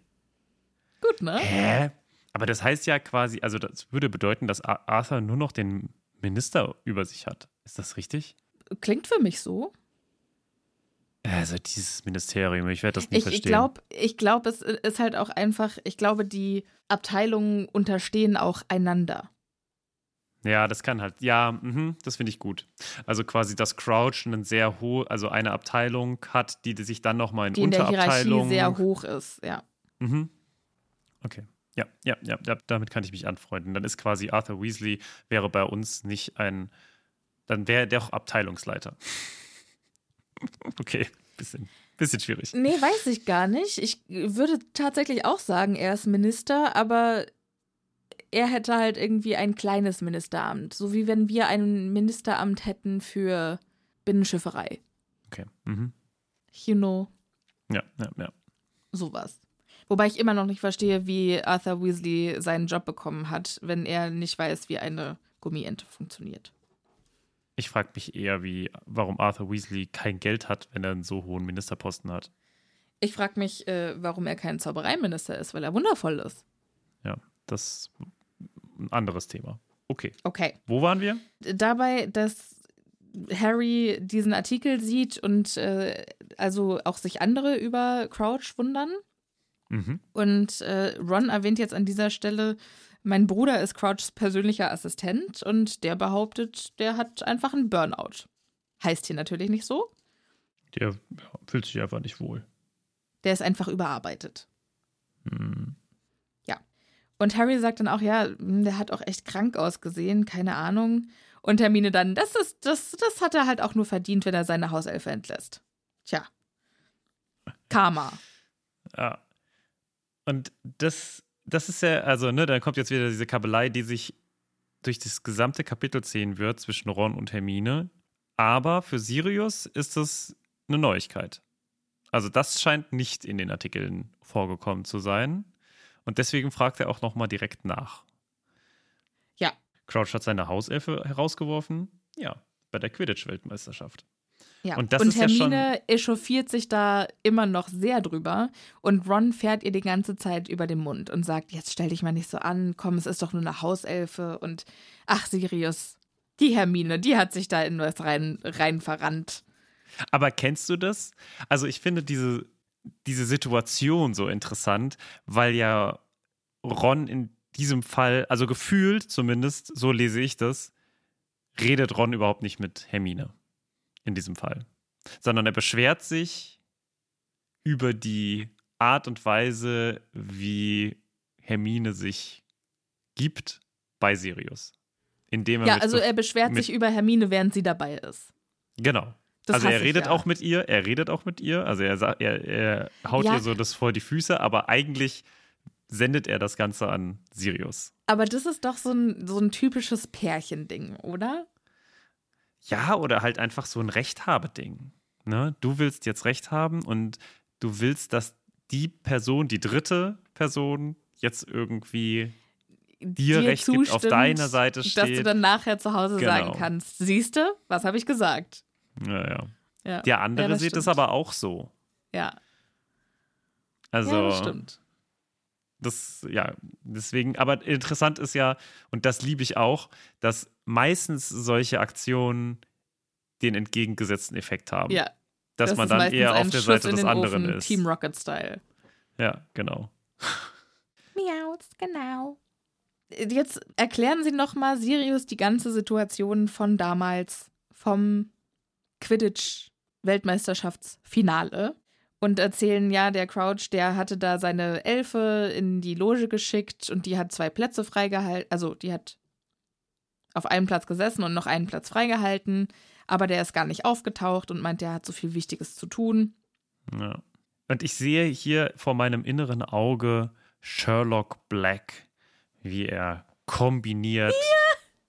Speaker 1: Gut, ne?
Speaker 2: Hä? Aber das heißt ja quasi, also das würde bedeuten, dass Ar- Arthur nur noch den Minister über sich hat. Ist das richtig?
Speaker 1: Klingt für mich so.
Speaker 2: Also dieses Ministerium, ich werde das nie
Speaker 1: Ich, ich
Speaker 2: verstehen.
Speaker 1: glaube, ich glaub, es ist halt auch einfach, ich glaube, die Abteilungen unterstehen auch einander.
Speaker 2: Ja, das kann halt, ja, mhm, das finde ich gut. Also quasi, dass Crouch einen sehr hohe, also eine Abteilung hat, die sich dann nochmal in
Speaker 1: Die in der Hierarchie
Speaker 2: Unterabteilungen.
Speaker 1: sehr hoch ist, ja.
Speaker 2: Mhm. Okay. Ja, ja, ja, ja, damit kann ich mich anfreunden. Dann ist quasi Arthur Weasley wäre bei uns nicht ein, dann wäre der auch Abteilungsleiter. Okay, bisschen, bisschen schwierig.
Speaker 1: Nee, weiß ich gar nicht. Ich würde tatsächlich auch sagen, er ist Minister, aber er hätte halt irgendwie ein kleines Ministeramt. So wie wenn wir ein Ministeramt hätten für Binnenschifferei.
Speaker 2: Okay. Mhm.
Speaker 1: You know,
Speaker 2: Ja, ja, ja.
Speaker 1: sowas. Wobei ich immer noch nicht verstehe, wie Arthur Weasley seinen Job bekommen hat, wenn er nicht weiß, wie eine Gummiente funktioniert.
Speaker 2: Ich frage mich eher, wie, warum Arthur Weasley kein Geld hat, wenn er einen so hohen Ministerposten hat.
Speaker 1: Ich frage mich, äh, warum er kein Zaubereiminister ist, weil er wundervoll ist.
Speaker 2: Ja, das ist ein anderes Thema. Okay.
Speaker 1: Okay.
Speaker 2: Wo waren wir?
Speaker 1: dabei, dass Harry diesen Artikel sieht und äh, also auch sich andere über Crouch wundern.
Speaker 2: Mhm.
Speaker 1: Und äh, Ron erwähnt jetzt an dieser Stelle, mein Bruder ist Crouchs persönlicher Assistent und der behauptet, der hat einfach einen Burnout. Heißt hier natürlich nicht so.
Speaker 2: Der ja, fühlt sich einfach nicht wohl.
Speaker 1: Der ist einfach überarbeitet.
Speaker 2: Hm.
Speaker 1: Und Harry sagt dann auch, ja, hm, der hat auch echt krank ausgesehen, keine Ahnung. Und Hermine dann, das ist, das, das hat er halt auch nur verdient, wenn er seine Hauselfe entlässt. Tja. Karma.
Speaker 2: Ja. Und das, das ist ja, also, ne, dann kommt jetzt wieder diese Kabelei, die sich durch das gesamte Kapitel ziehen wird zwischen Ron und Hermine. Aber für Sirius ist das eine Neuigkeit. Also, das scheint nicht in den Artikeln vorgekommen zu sein. Und deswegen fragt er auch nochmal direkt nach.
Speaker 1: Ja.
Speaker 2: Crouch hat seine Hauselfe herausgeworfen. Ja, bei der Quidditch-Weltmeisterschaft.
Speaker 1: Ja.
Speaker 2: Und das ist ja
Speaker 1: Hermine echauffiert sich da immer noch sehr drüber. Und Ron fährt ihr die ganze Zeit über den Mund und sagt: Jetzt stell dich mal nicht so an, komm, es ist doch nur eine Hauselfe. Und ach, Sirius, die Hermine, die hat sich da in was rein, rein verrannt.
Speaker 2: Aber kennst du das? Also ich finde diese, diese Situation so interessant, weil ja Ron in diesem Fall, also gefühlt zumindest, so lese ich das, redet Ron überhaupt nicht mit Hermine in diesem Fall, sondern er beschwert sich über die Art und Weise, wie Hermine sich gibt bei Sirius. Indem er
Speaker 1: Ja, also
Speaker 2: so,
Speaker 1: er beschwert sich über Hermine, während sie dabei ist.
Speaker 2: Genau.
Speaker 1: Das
Speaker 2: also er
Speaker 1: ich
Speaker 2: redet
Speaker 1: ja.
Speaker 2: auch mit ihr, er redet auch mit ihr, also er, er, er haut
Speaker 1: Ja.
Speaker 2: ihr so das vor die Füße, aber eigentlich sendet er das Ganze an Sirius.
Speaker 1: Aber das ist doch so ein, so ein typisches Pärchending, oder?
Speaker 2: Ja, oder halt einfach so ein Rechthabeding. Ne? Du willst jetzt Recht haben und du willst, dass die Person, die dritte Person, jetzt irgendwie dir Recht gibt, auf deiner Seite
Speaker 1: Dass du
Speaker 2: steht.
Speaker 1: dann nachher zu Hause
Speaker 2: Genau.
Speaker 1: sagen kannst: Siehst du, was habe ich gesagt?
Speaker 2: Ja, ja.
Speaker 1: Ja,
Speaker 2: Der andere
Speaker 1: ja,
Speaker 2: sieht es aber auch so.
Speaker 1: Ja,
Speaker 2: Also,
Speaker 1: ja das stimmt.
Speaker 2: Das, ja, deswegen, aber interessant ist ja, und das liebe ich auch, dass meistens solche Aktionen den entgegengesetzten Effekt haben.
Speaker 1: Ja,
Speaker 2: dass
Speaker 1: das
Speaker 2: man dann eher auf der
Speaker 1: Schuss
Speaker 2: Seite des anderen
Speaker 1: Ofen,
Speaker 2: ist.
Speaker 1: Team Rocket-Style.
Speaker 2: Ja, genau.
Speaker 1: Miauz, genau. Jetzt erklären Sie nochmal Sirius die ganze Situation von damals, vom Quidditch-Weltmeisterschaftsfinale. Und erzählen, ja, der Crouch, der hatte da seine Elfe in die Loge geschickt und die hat zwei Plätze freigehalten. Also, die hat auf einem Platz gesessen und noch einen Platz freigehalten. Aber der ist gar nicht aufgetaucht und meint, der hat so viel Wichtiges zu tun.
Speaker 2: Ja. Und ich sehe hier vor meinem inneren Auge Sherlock Black, wie er kombiniert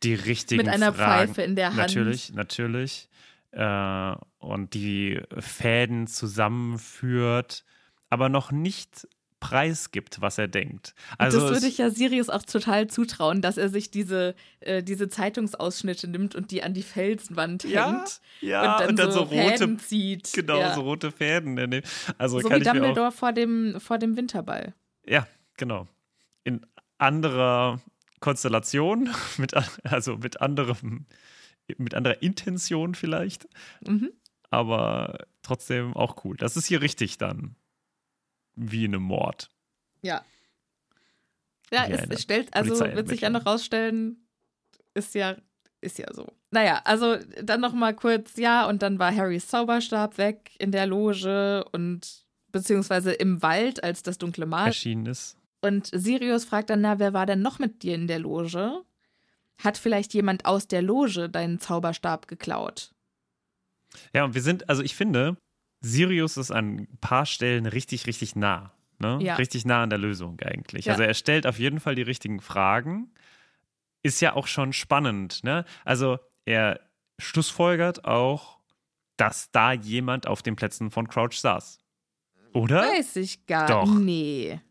Speaker 2: die richtigen
Speaker 1: Mit einer
Speaker 2: Fragen.
Speaker 1: Pfeife in der Hand.
Speaker 2: Natürlich, natürlich. Äh, und die Fäden zusammenführt, aber noch nicht preisgibt, was er denkt. Also
Speaker 1: das würde ich ja Sirius auch total zutrauen, dass er sich diese, äh, diese Zeitungsausschnitte nimmt und die an die Felswand
Speaker 2: ja,
Speaker 1: hängt.
Speaker 2: Ja,
Speaker 1: und dann,
Speaker 2: und dann
Speaker 1: so,
Speaker 2: so, rote
Speaker 1: Fäden zieht.
Speaker 2: Genau,
Speaker 1: ja.
Speaker 2: so rote Fäden. Also
Speaker 1: so wie Dumbledore vor dem, vor dem Winterball.
Speaker 2: Ja, genau. In anderer Konstellation, [LAUGHS] mit, also mit anderem, mit anderer Intention vielleicht,
Speaker 1: Mhm.
Speaker 2: aber trotzdem auch cool. Das ist hier richtig dann. Wie in einem Mord.
Speaker 1: Ja. Ja,
Speaker 2: Wie
Speaker 1: es, stellt, also wird sich ja noch rausstellen, ist ja, ist ja so. Naja, also dann noch mal kurz, ja, und dann war Harrys Zauberstab weg in der Loge und beziehungsweise im Wald, als das dunkle Mal.
Speaker 2: Erschienen ist.
Speaker 1: Und Sirius fragt dann, na, wer war denn noch mit dir in der Loge? Hat vielleicht jemand aus der Loge deinen Zauberstab geklaut?
Speaker 2: Ja, und wir sind, also ich finde, Sirius ist an ein paar Stellen richtig, richtig nah. Ne?
Speaker 1: Ja.
Speaker 2: Richtig nah an der Lösung eigentlich.
Speaker 1: Ja.
Speaker 2: Also er stellt auf jeden Fall die richtigen Fragen. Ist ja auch schon spannend. Ne? Also er schlussfolgert auch, dass da jemand auf den Plätzen von Crouch saß. Oder?
Speaker 1: Weiß ich gar
Speaker 2: Doch.
Speaker 1: Nee.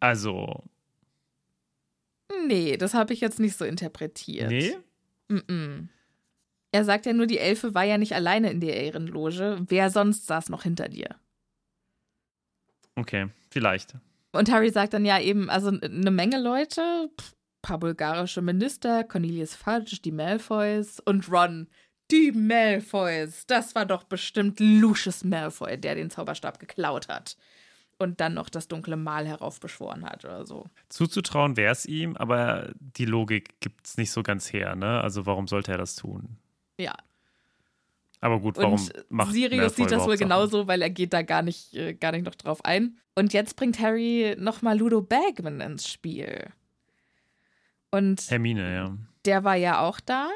Speaker 2: Also,
Speaker 1: Nee, das habe ich jetzt nicht so interpretiert.
Speaker 2: nee?
Speaker 1: Mm-mm. Er sagt ja nur, die Elfe war ja nicht alleine in der Ehrenloge. Wer sonst saß noch hinter dir?
Speaker 2: Okay, vielleicht.
Speaker 1: Und Harry sagt dann ja eben, also eine Menge Leute, pff, paar bulgarische Minister, Cornelius Fudge, die Malfoys und Ron. Die Malfoys. Das war doch bestimmt Lucius Malfoy, der den Zauberstab geklaut hat. Und dann noch das dunkle Mal heraufbeschworen hat oder so.
Speaker 2: Zuzutrauen wäre es ihm, aber die Logik gibt es nicht so ganz her. Ne? Also, warum sollte er das tun?
Speaker 1: Ja.
Speaker 2: Aber gut, warum
Speaker 1: Und
Speaker 2: macht
Speaker 1: Sirius sieht das wohl genauso, weil er geht da gar nicht, äh, gar nicht noch drauf ein. Und jetzt bringt Harry nochmal Ludo Bagman ins Spiel. Und
Speaker 2: Hermine, ja.
Speaker 1: der war ja auch da.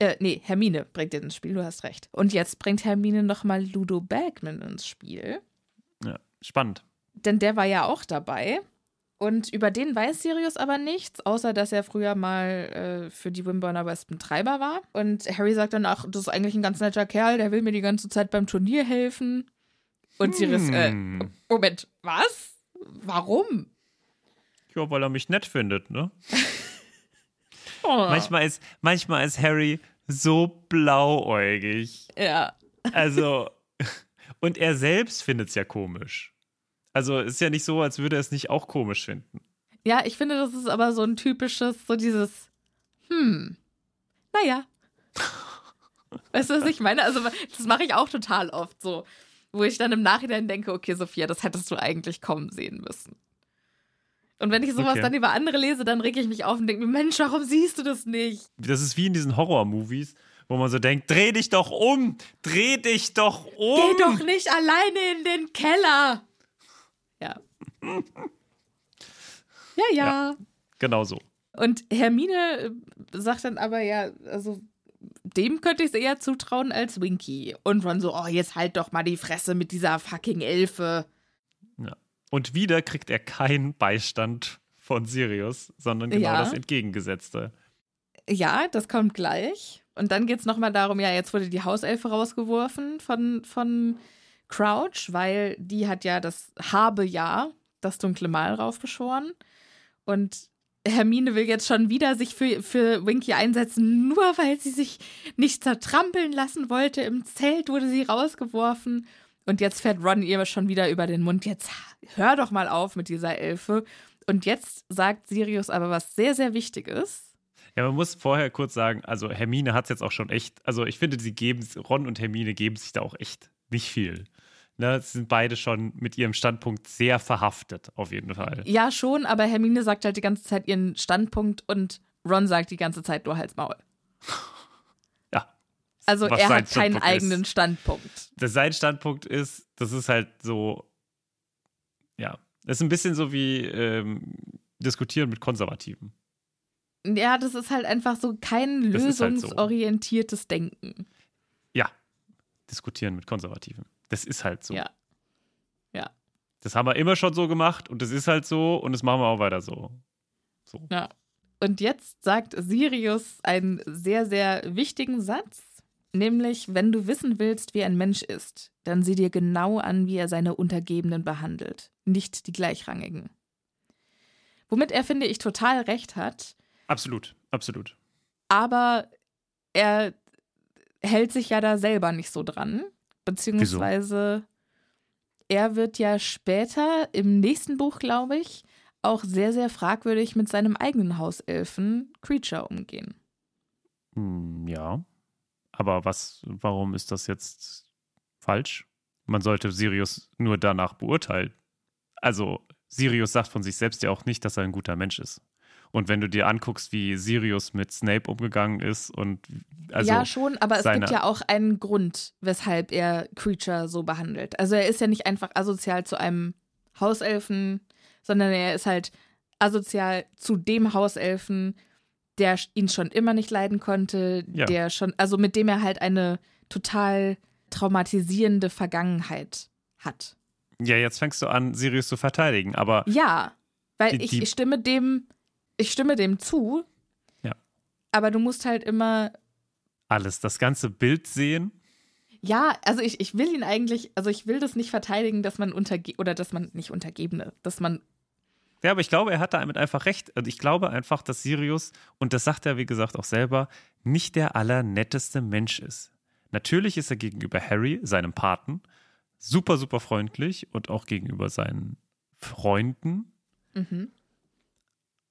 Speaker 1: Äh, nee, Hermine bringt den ins Spiel, du hast recht. Und jetzt bringt Hermine nochmal Ludo Bagman ins Spiel.
Speaker 2: Spannend.
Speaker 1: Denn der war ja auch dabei. Und über den weiß Sirius aber nichts, außer dass er früher mal äh, für die Wimborner Wespen Treiber war. Und Harry sagt dann, ach, das ist eigentlich ein ganz netter Kerl, der will mir die ganze Zeit beim Turnier helfen. Und Sirius, äh,
Speaker 2: Hm.
Speaker 1: Moment, was? Warum?
Speaker 2: Ja, weil er mich nett findet, ne? [LAUGHS]
Speaker 1: Oh.
Speaker 2: Manchmal, ist, manchmal ist Harry so blauäugig.
Speaker 1: Ja.
Speaker 2: Also, [LAUGHS] und er selbst findet es ja komisch. Also, ist ja nicht so, als würde er es nicht auch komisch finden.
Speaker 1: Ja, ich finde, das ist aber so ein typisches, so dieses, hm, naja. [LAUGHS] Weißt du, was ich meine? Also, das mache ich auch total oft so, wo ich dann im Nachhinein denke, okay, Sophia, das hättest du eigentlich kommen sehen müssen. Und wenn ich sowas
Speaker 2: Okay.
Speaker 1: dann über andere lese, dann reg ich mich auf und denke mir, Mensch, warum siehst du das nicht?
Speaker 2: Das ist wie in diesen Horror-Movies, wo man so denkt: dreh dich doch um! Dreh dich doch um!
Speaker 1: Geh doch nicht alleine in den Keller. Ja. [LAUGHS] Ja, ja.
Speaker 2: Genau so.
Speaker 1: Und Hermine äh, sagt dann aber ja, also dem könnte ich es eher zutrauen als Winky. Und Ron so, oh, jetzt halt doch mal die Fresse mit dieser fucking Elfe.
Speaker 2: Ja. Und wieder kriegt er keinen Beistand von Sirius, sondern genau
Speaker 1: Ja.
Speaker 2: das Entgegengesetzte.
Speaker 1: Ja, das kommt gleich. Und dann geht es nochmal darum, ja, jetzt wurde die Hauselfe rausgeworfen von, von Crouch, weil die hat ja das habe ja das dunkle Mal raufbeschworen. Und Hermine will jetzt schon wieder sich für, für Winky einsetzen, nur weil sie sich nicht zertrampeln lassen wollte. Im Zelt wurde sie rausgeworfen. Und jetzt fährt Ron ihr schon wieder über den Mund. Jetzt hör doch mal auf mit dieser Elfe. Und jetzt sagt Sirius aber was sehr, sehr Wichtiges.
Speaker 2: Ja, man muss vorher kurz sagen, also Hermine hat es jetzt auch schon echt, also ich finde, sie geben, Ron und Hermine geben sich da auch echt nicht viel. Ne, sie sind beide schon mit ihrem Standpunkt sehr verhaftet, auf jeden Fall.
Speaker 1: Ja, schon, aber Hermine sagt halt die ganze Zeit ihren Standpunkt und Ron sagt die ganze Zeit nur Hals Maul.
Speaker 2: Ja.
Speaker 1: Also er hat keinen
Speaker 2: Standpunkt
Speaker 1: eigenen
Speaker 2: ist.
Speaker 1: Standpunkt.
Speaker 2: Das, sein Standpunkt ist, das ist halt so, ja, das ist ein bisschen so wie ähm, diskutieren mit Konservativen.
Speaker 1: Ja, das ist halt einfach so kein
Speaker 2: Das ist halt so.
Speaker 1: lösungsorientiertes Denken.
Speaker 2: Ja, diskutieren mit Konservativen. Das ist halt so.
Speaker 1: Ja. Ja.
Speaker 2: Das haben wir immer schon so gemacht und das ist halt so und das machen wir auch weiter so. So.
Speaker 1: Ja. Und jetzt sagt Sirius einen sehr, sehr wichtigen Satz. Nämlich, wenn du wissen willst, wie ein Mensch ist, dann sieh dir genau an, wie er seine Untergebenen behandelt, nicht die Gleichrangigen. Womit er, finde ich, total recht hat.
Speaker 2: Absolut, absolut.
Speaker 1: Aber er hält sich ja da selber nicht so dran. Beziehungsweise Wieso? er wird ja später im nächsten Buch, glaube ich, auch sehr, sehr fragwürdig mit seinem eigenen Hauselfen Creature umgehen.
Speaker 2: Hm, ja. Aber was, warum ist das jetzt falsch? Man sollte Sirius nur danach beurteilen. Also, Sirius sagt von sich selbst ja auch nicht, dass er ein guter Mensch ist. Und wenn du dir anguckst, wie Sirius mit Snape umgegangen ist und also
Speaker 1: Ja, schon, aber es gibt ja auch einen Grund, weshalb er Creature so behandelt. Also er ist ja nicht einfach asozial zu einem Hauselfen, sondern er ist halt asozial zu dem Hauselfen, der ihn schon immer nicht leiden konnte, ja. der schon, also mit dem er halt eine total traumatisierende Vergangenheit hat.
Speaker 2: Ja, jetzt fängst du an, Sirius zu verteidigen, aber.
Speaker 1: Ja, weil die, ich, ich stimme dem, ich stimme dem zu.
Speaker 2: Ja.
Speaker 1: Aber du musst halt immer.
Speaker 2: Alles, das ganze Bild sehen.
Speaker 1: Ja, also ich, ich will ihn eigentlich, also ich will das nicht verteidigen, dass man unterge oder dass man nicht Untergebene, dass man
Speaker 2: ja, aber ich glaube, er hat damit einfach recht. Also ich glaube einfach, dass Sirius, und das sagt er, wie gesagt, auch selber, nicht der allernetteste Mensch ist. Natürlich ist er gegenüber Harry, seinem Paten, super, super freundlich und auch gegenüber seinen Freunden. Mhm.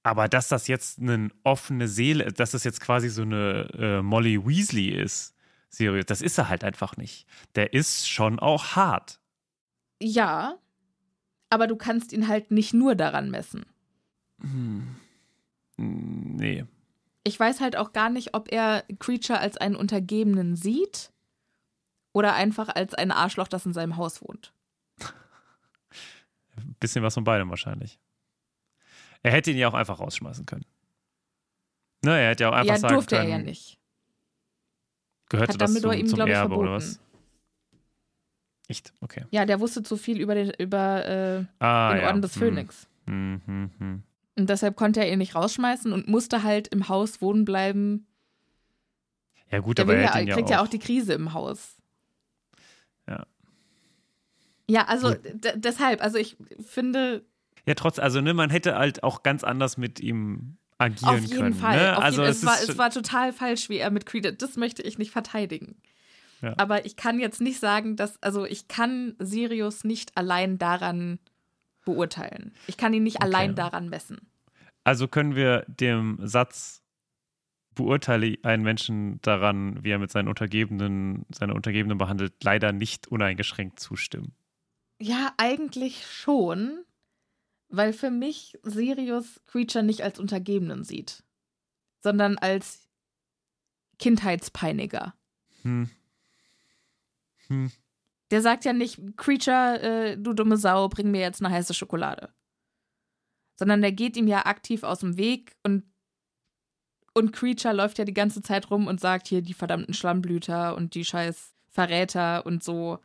Speaker 2: Aber dass das jetzt eine offene Seele, dass das jetzt quasi so eine äh, Molly Weasley ist, Sirius, das ist er halt einfach nicht. Der ist schon auch hart.
Speaker 1: Ja, aber du kannst ihn halt nicht nur daran messen.
Speaker 2: Hm. Nee.
Speaker 1: Ich weiß halt auch gar nicht, ob er Creature als einen Untergebenen sieht oder einfach als ein Arschloch, das in seinem Haus wohnt. [LAUGHS]
Speaker 2: Bisschen was von beidem wahrscheinlich. Er hätte ihn ja auch einfach rausschmeißen können. Ne, er hätte ja auch einfach ja, sagen durfte
Speaker 1: er ja nicht.
Speaker 2: Gehörte Hat das zum, ihm, zum Erbe verboten. oder was? Echt? Okay.
Speaker 1: Ja, der wusste zu viel über den, über, äh, ah, den Orden ja. des hm. Phönix.
Speaker 2: Hm, hm, hm,
Speaker 1: und deshalb konnte er ihn nicht rausschmeißen und musste halt im Haus wohnen bleiben.
Speaker 2: Ja, gut, der aber er
Speaker 1: ja, kriegt ja auch die Krise im Haus.
Speaker 2: Ja.
Speaker 1: Ja, also deshalb, also ich finde.
Speaker 2: Ja, trotz, also ne, man hätte halt auch ganz anders mit ihm agieren können. Auf jeden
Speaker 1: können,
Speaker 2: Fall.
Speaker 1: Ne?
Speaker 2: also
Speaker 1: jeden, es, es, war, es war total falsch, wie er mit Creed. Das möchte ich nicht verteidigen. Aber ich kann jetzt nicht sagen, dass, also ich kann Sirius nicht allein daran beurteilen. Ich kann ihn nicht okay. allein daran messen.
Speaker 2: Also können wir dem Satz beurteile einen Menschen daran, wie er mit seinen Untergebenen, seine Untergebenen behandelt, leider nicht uneingeschränkt zustimmen.
Speaker 1: Ja, eigentlich schon, weil für mich Sirius Creature nicht als Untergebenen sieht, sondern als Kindheitspeiniger.
Speaker 2: Hm. Hm.
Speaker 1: Der sagt ja nicht, Creature, äh, du dumme Sau, bring mir jetzt eine heiße Schokolade. Sondern der geht ihm ja aktiv aus dem Weg und, und Creature läuft ja die ganze Zeit rum und sagt hier die verdammten Schlammblüter und die scheiß Verräter und so.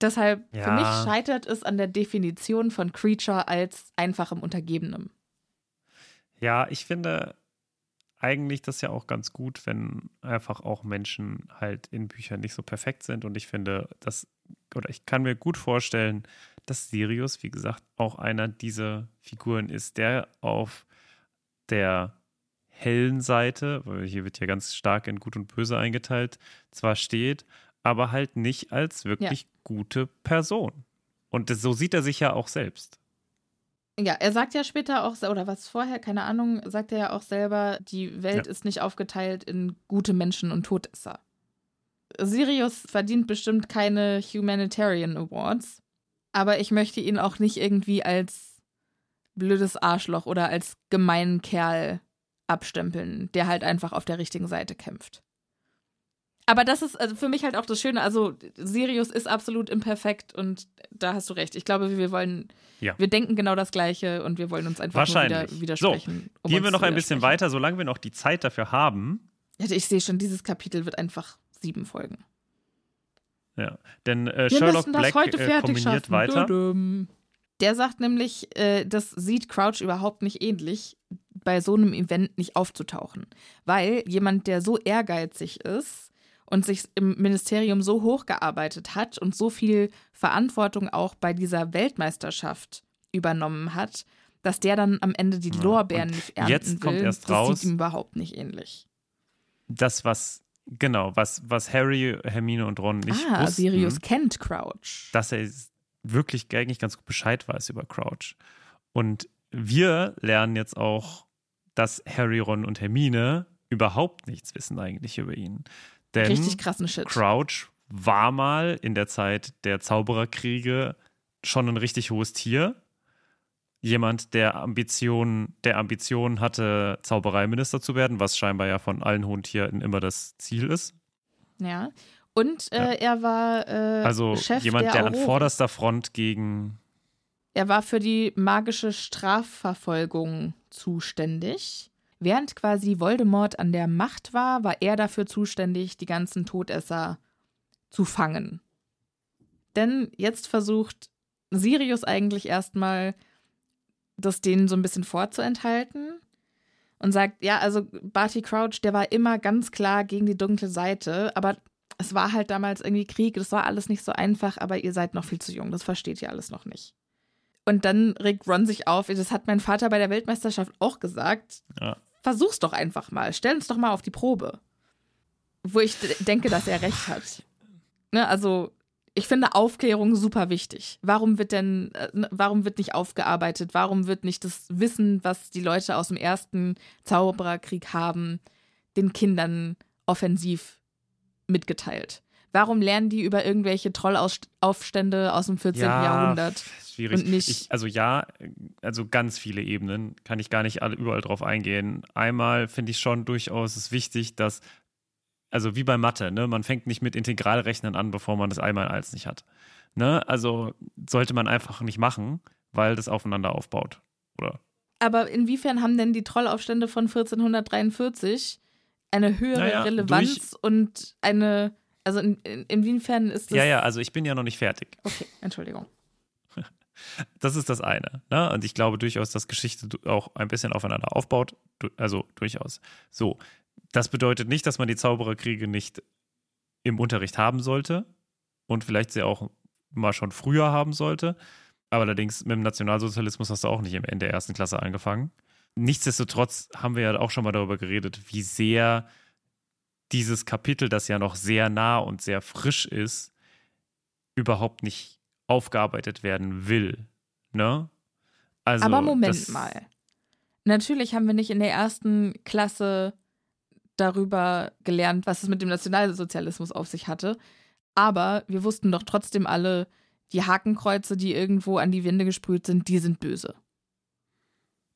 Speaker 1: Deshalb, ja. für mich scheitert es an der Definition von Creature als einfachem Untergebenem.
Speaker 2: Ja, ich finde, eigentlich das ja auch ganz gut, wenn einfach auch Menschen halt in Büchern nicht so perfekt sind. Und ich finde, dass, oder ich kann mir gut vorstellen, dass Sirius, wie gesagt, auch einer dieser Figuren ist, der auf der hellen Seite, weil hier wird ja ganz stark in Gut und Böse eingeteilt, zwar steht, aber halt nicht als wirklich ja. gute Person. Und das, so sieht er sich ja auch selbst.
Speaker 1: Ja, er sagt ja später auch, oder was vorher, keine Ahnung, sagt er ja auch selber, die Welt ja. ist nicht aufgeteilt in gute Menschen und Todesser. Sirius verdient bestimmt keine Humanitarian Awards, aber ich möchte ihn auch nicht irgendwie als blödes Arschloch oder als gemeinen Kerl abstempeln, der halt einfach auf der richtigen Seite kämpft. Aber das ist also für mich halt auch das Schöne. Also, Sirius ist absolut imperfekt und da hast du recht. Ich glaube, wir wollen, ja. wir denken genau das Gleiche und wir wollen uns einfach wieder widersprechen.
Speaker 2: So, um gehen wir noch ein bisschen weiter, solange wir noch die Zeit dafür haben.
Speaker 1: Ja, ich sehe schon, dieses Kapitel wird einfach sieben Folgen.
Speaker 2: Ja, denn äh, Sherlock Black äh, kombiniert schaffen. weiter.
Speaker 1: Der sagt nämlich, äh, das sieht Crouch überhaupt nicht ähnlich, bei so einem Event nicht aufzutauchen. Weil jemand, der so ehrgeizig ist, und sich im Ministerium so hochgearbeitet hat und so viel Verantwortung auch bei dieser Weltmeisterschaft übernommen hat, dass der dann am Ende die Lorbeeren
Speaker 2: Und
Speaker 1: nicht ernten
Speaker 2: jetzt kommt
Speaker 1: will,
Speaker 2: erst
Speaker 1: das
Speaker 2: raus-
Speaker 1: sieht ihm überhaupt nicht ähnlich.
Speaker 2: Das, was, genau, was, was Harry, Hermine und Ron nicht
Speaker 1: ah,
Speaker 2: wussten,
Speaker 1: Sirius kennt Crouch.
Speaker 2: dass er wirklich eigentlich ganz gut Bescheid weiß über Crouch. Und wir lernen jetzt auch, dass Harry, Ron und Hermine überhaupt nichts wissen eigentlich über ihn. Denn
Speaker 1: Richtig krassen Shit.
Speaker 2: Crouch war mal in der Zeit der Zaubererkriege schon ein richtig hohes Tier. Jemand, der Ambitionen, der Ambitionen hatte, Zaubereiminister zu werden, was scheinbar ja von allen hohen Tieren immer das Ziel ist.
Speaker 1: Ja. Und äh, er war äh,
Speaker 2: Also
Speaker 1: Chef
Speaker 2: jemand,
Speaker 1: der,
Speaker 2: der an vorderster Front gegen
Speaker 1: Er war für die magische Strafverfolgung zuständig. Während quasi Voldemort an der Macht war, war er dafür zuständig, die ganzen Todesser zu fangen. Denn jetzt versucht Sirius eigentlich erstmal, das denen so ein bisschen vorzuenthalten und sagt, ja, also Barty Crouch, der war immer ganz klar gegen die dunkle Seite, aber es war halt damals irgendwie Krieg, das war alles nicht so einfach, aber ihr seid noch viel zu jung, das versteht ihr alles noch nicht. Und dann regt Ron sich auf, das hat mein Vater bei der Weltmeisterschaft auch gesagt.
Speaker 2: Ja.
Speaker 1: Versuch's doch einfach mal, stell uns doch mal auf die Probe. Wo ich denke, dass er recht hat. Ne, also, ich finde Aufklärung super wichtig. Warum wird denn, äh, ne, warum wird nicht aufgearbeitet? Warum wird nicht das Wissen, was die Leute aus dem ersten Zaubererkrieg haben, den Kindern offensiv mitgeteilt? Warum lernen die über irgendwelche Trollaufstände aus dem 14. Jahrhundert?
Speaker 2: Schwierig.
Speaker 1: Und nicht-
Speaker 2: Ich, also ja, also ganz viele Ebenen, kann ich gar nicht alle, überall drauf eingehen. Einmal finde ich schon durchaus es wichtig, dass, also wie bei Mathe, ne, man fängt nicht mit Integralrechnen an, bevor man das einmal als nicht hat. Ne? Also sollte man einfach nicht machen, weil das aufeinander aufbaut. Oder?
Speaker 1: Aber inwiefern haben denn die Trollaufstände von 1443 eine höhere
Speaker 2: Naja,
Speaker 1: Relevanz und eine, also in, in, inwiefern ist das.
Speaker 2: Ja, ja, also ich bin ja noch nicht fertig.
Speaker 1: Okay, Entschuldigung. [LAUGHS]
Speaker 2: Das ist das eine. Ne? Und ich glaube durchaus, dass Geschichte auch ein bisschen aufeinander aufbaut. Also durchaus. So. Das bedeutet nicht, dass man die Zaubererkriege nicht im Unterricht haben sollte und vielleicht sie auch mal schon früher haben sollte. Aber allerdings mit dem Nationalsozialismus hast du auch nicht Ende der ersten Klasse angefangen. Nichtsdestotrotz haben wir ja auch schon mal darüber geredet, wie sehr dieses Kapitel, das ja noch sehr nah und sehr frisch ist, überhaupt nicht aufgearbeitet werden will. Ne? Also,
Speaker 1: Aber Moment mal. Natürlich haben wir nicht in der ersten Klasse darüber gelernt, was es mit dem Nationalsozialismus auf sich hatte. Aber wir wussten doch trotzdem alle, die Hakenkreuze, die irgendwo an die Wände gesprüht sind, die sind böse.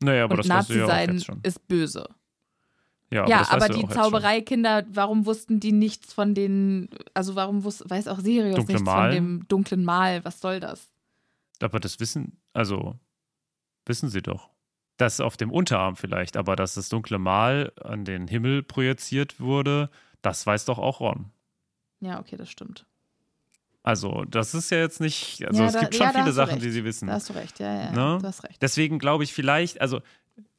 Speaker 2: Naja, aber
Speaker 1: Und
Speaker 2: das
Speaker 1: Nazi
Speaker 2: ja
Speaker 1: sein ist böse.
Speaker 2: Ja,
Speaker 1: ja, aber
Speaker 2: du
Speaker 1: die. Zaubereikinder, warum wussten die nichts von den, also warum wus, weiß auch Sirius
Speaker 2: Dunkle
Speaker 1: nichts
Speaker 2: Mal?
Speaker 1: von dem dunklen Mal? Was soll das?
Speaker 2: Aber das wissen, also wissen sie doch. Das auf dem Unterarm vielleicht, aber dass das dunkle Mal an den Himmel projiziert wurde, das weiß doch auch Ron.
Speaker 1: Ja, okay, das stimmt.
Speaker 2: Also, das ist ja jetzt nicht, also
Speaker 1: Ja,
Speaker 2: es
Speaker 1: da-
Speaker 2: gibt
Speaker 1: ja,
Speaker 2: schon
Speaker 1: da
Speaker 2: viele Sachen,
Speaker 1: recht.
Speaker 2: die sie wissen.
Speaker 1: Da hast du recht, ja, ja,
Speaker 2: Ne?
Speaker 1: du hast recht.
Speaker 2: Deswegen glaube ich vielleicht, also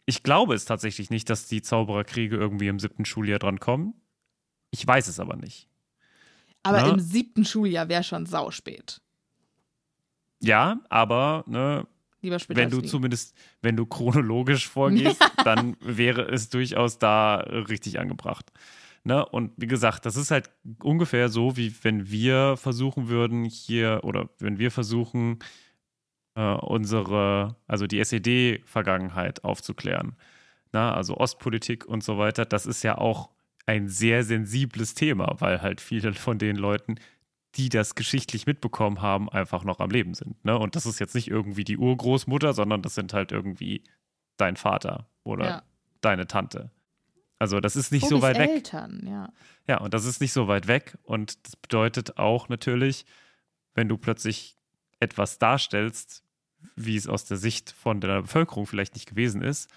Speaker 2: ich glaube es tatsächlich nicht, dass die Zaubererkriege irgendwie im siebten Schuljahr dran kommen. Ich weiß es aber nicht.
Speaker 1: Aber
Speaker 2: ne?
Speaker 1: im siebten Schuljahr wäre schon sauspät.
Speaker 2: Ja, aber ne, wenn du zumindest, wenn du chronologisch vorgehst, [LAUGHS] dann wäre es durchaus da richtig angebracht. Ne? Und wie gesagt, das ist halt ungefähr so, wie wenn wir versuchen würden, hier oder wenn wir versuchen, äh, unsere, also die SED-Vergangenheit aufzuklären. Na, also Ostpolitik und so weiter, das ist ja auch ein sehr sensibles Thema, weil halt viele von den Leuten, die das geschichtlich mitbekommen haben, einfach noch am Leben sind. Ne? Und das ist jetzt nicht irgendwie die Urgroßmutter, sondern das sind halt irgendwie dein Vater oder
Speaker 1: ja.
Speaker 2: deine Tante. Also das ist nicht so
Speaker 1: Tobis
Speaker 2: weit weg.
Speaker 1: Eltern, ja.
Speaker 2: Ja, und das ist nicht so weit weg. Und das bedeutet auch natürlich, wenn du plötzlich etwas darstellst, wie es aus der Sicht von der Bevölkerung vielleicht nicht gewesen ist,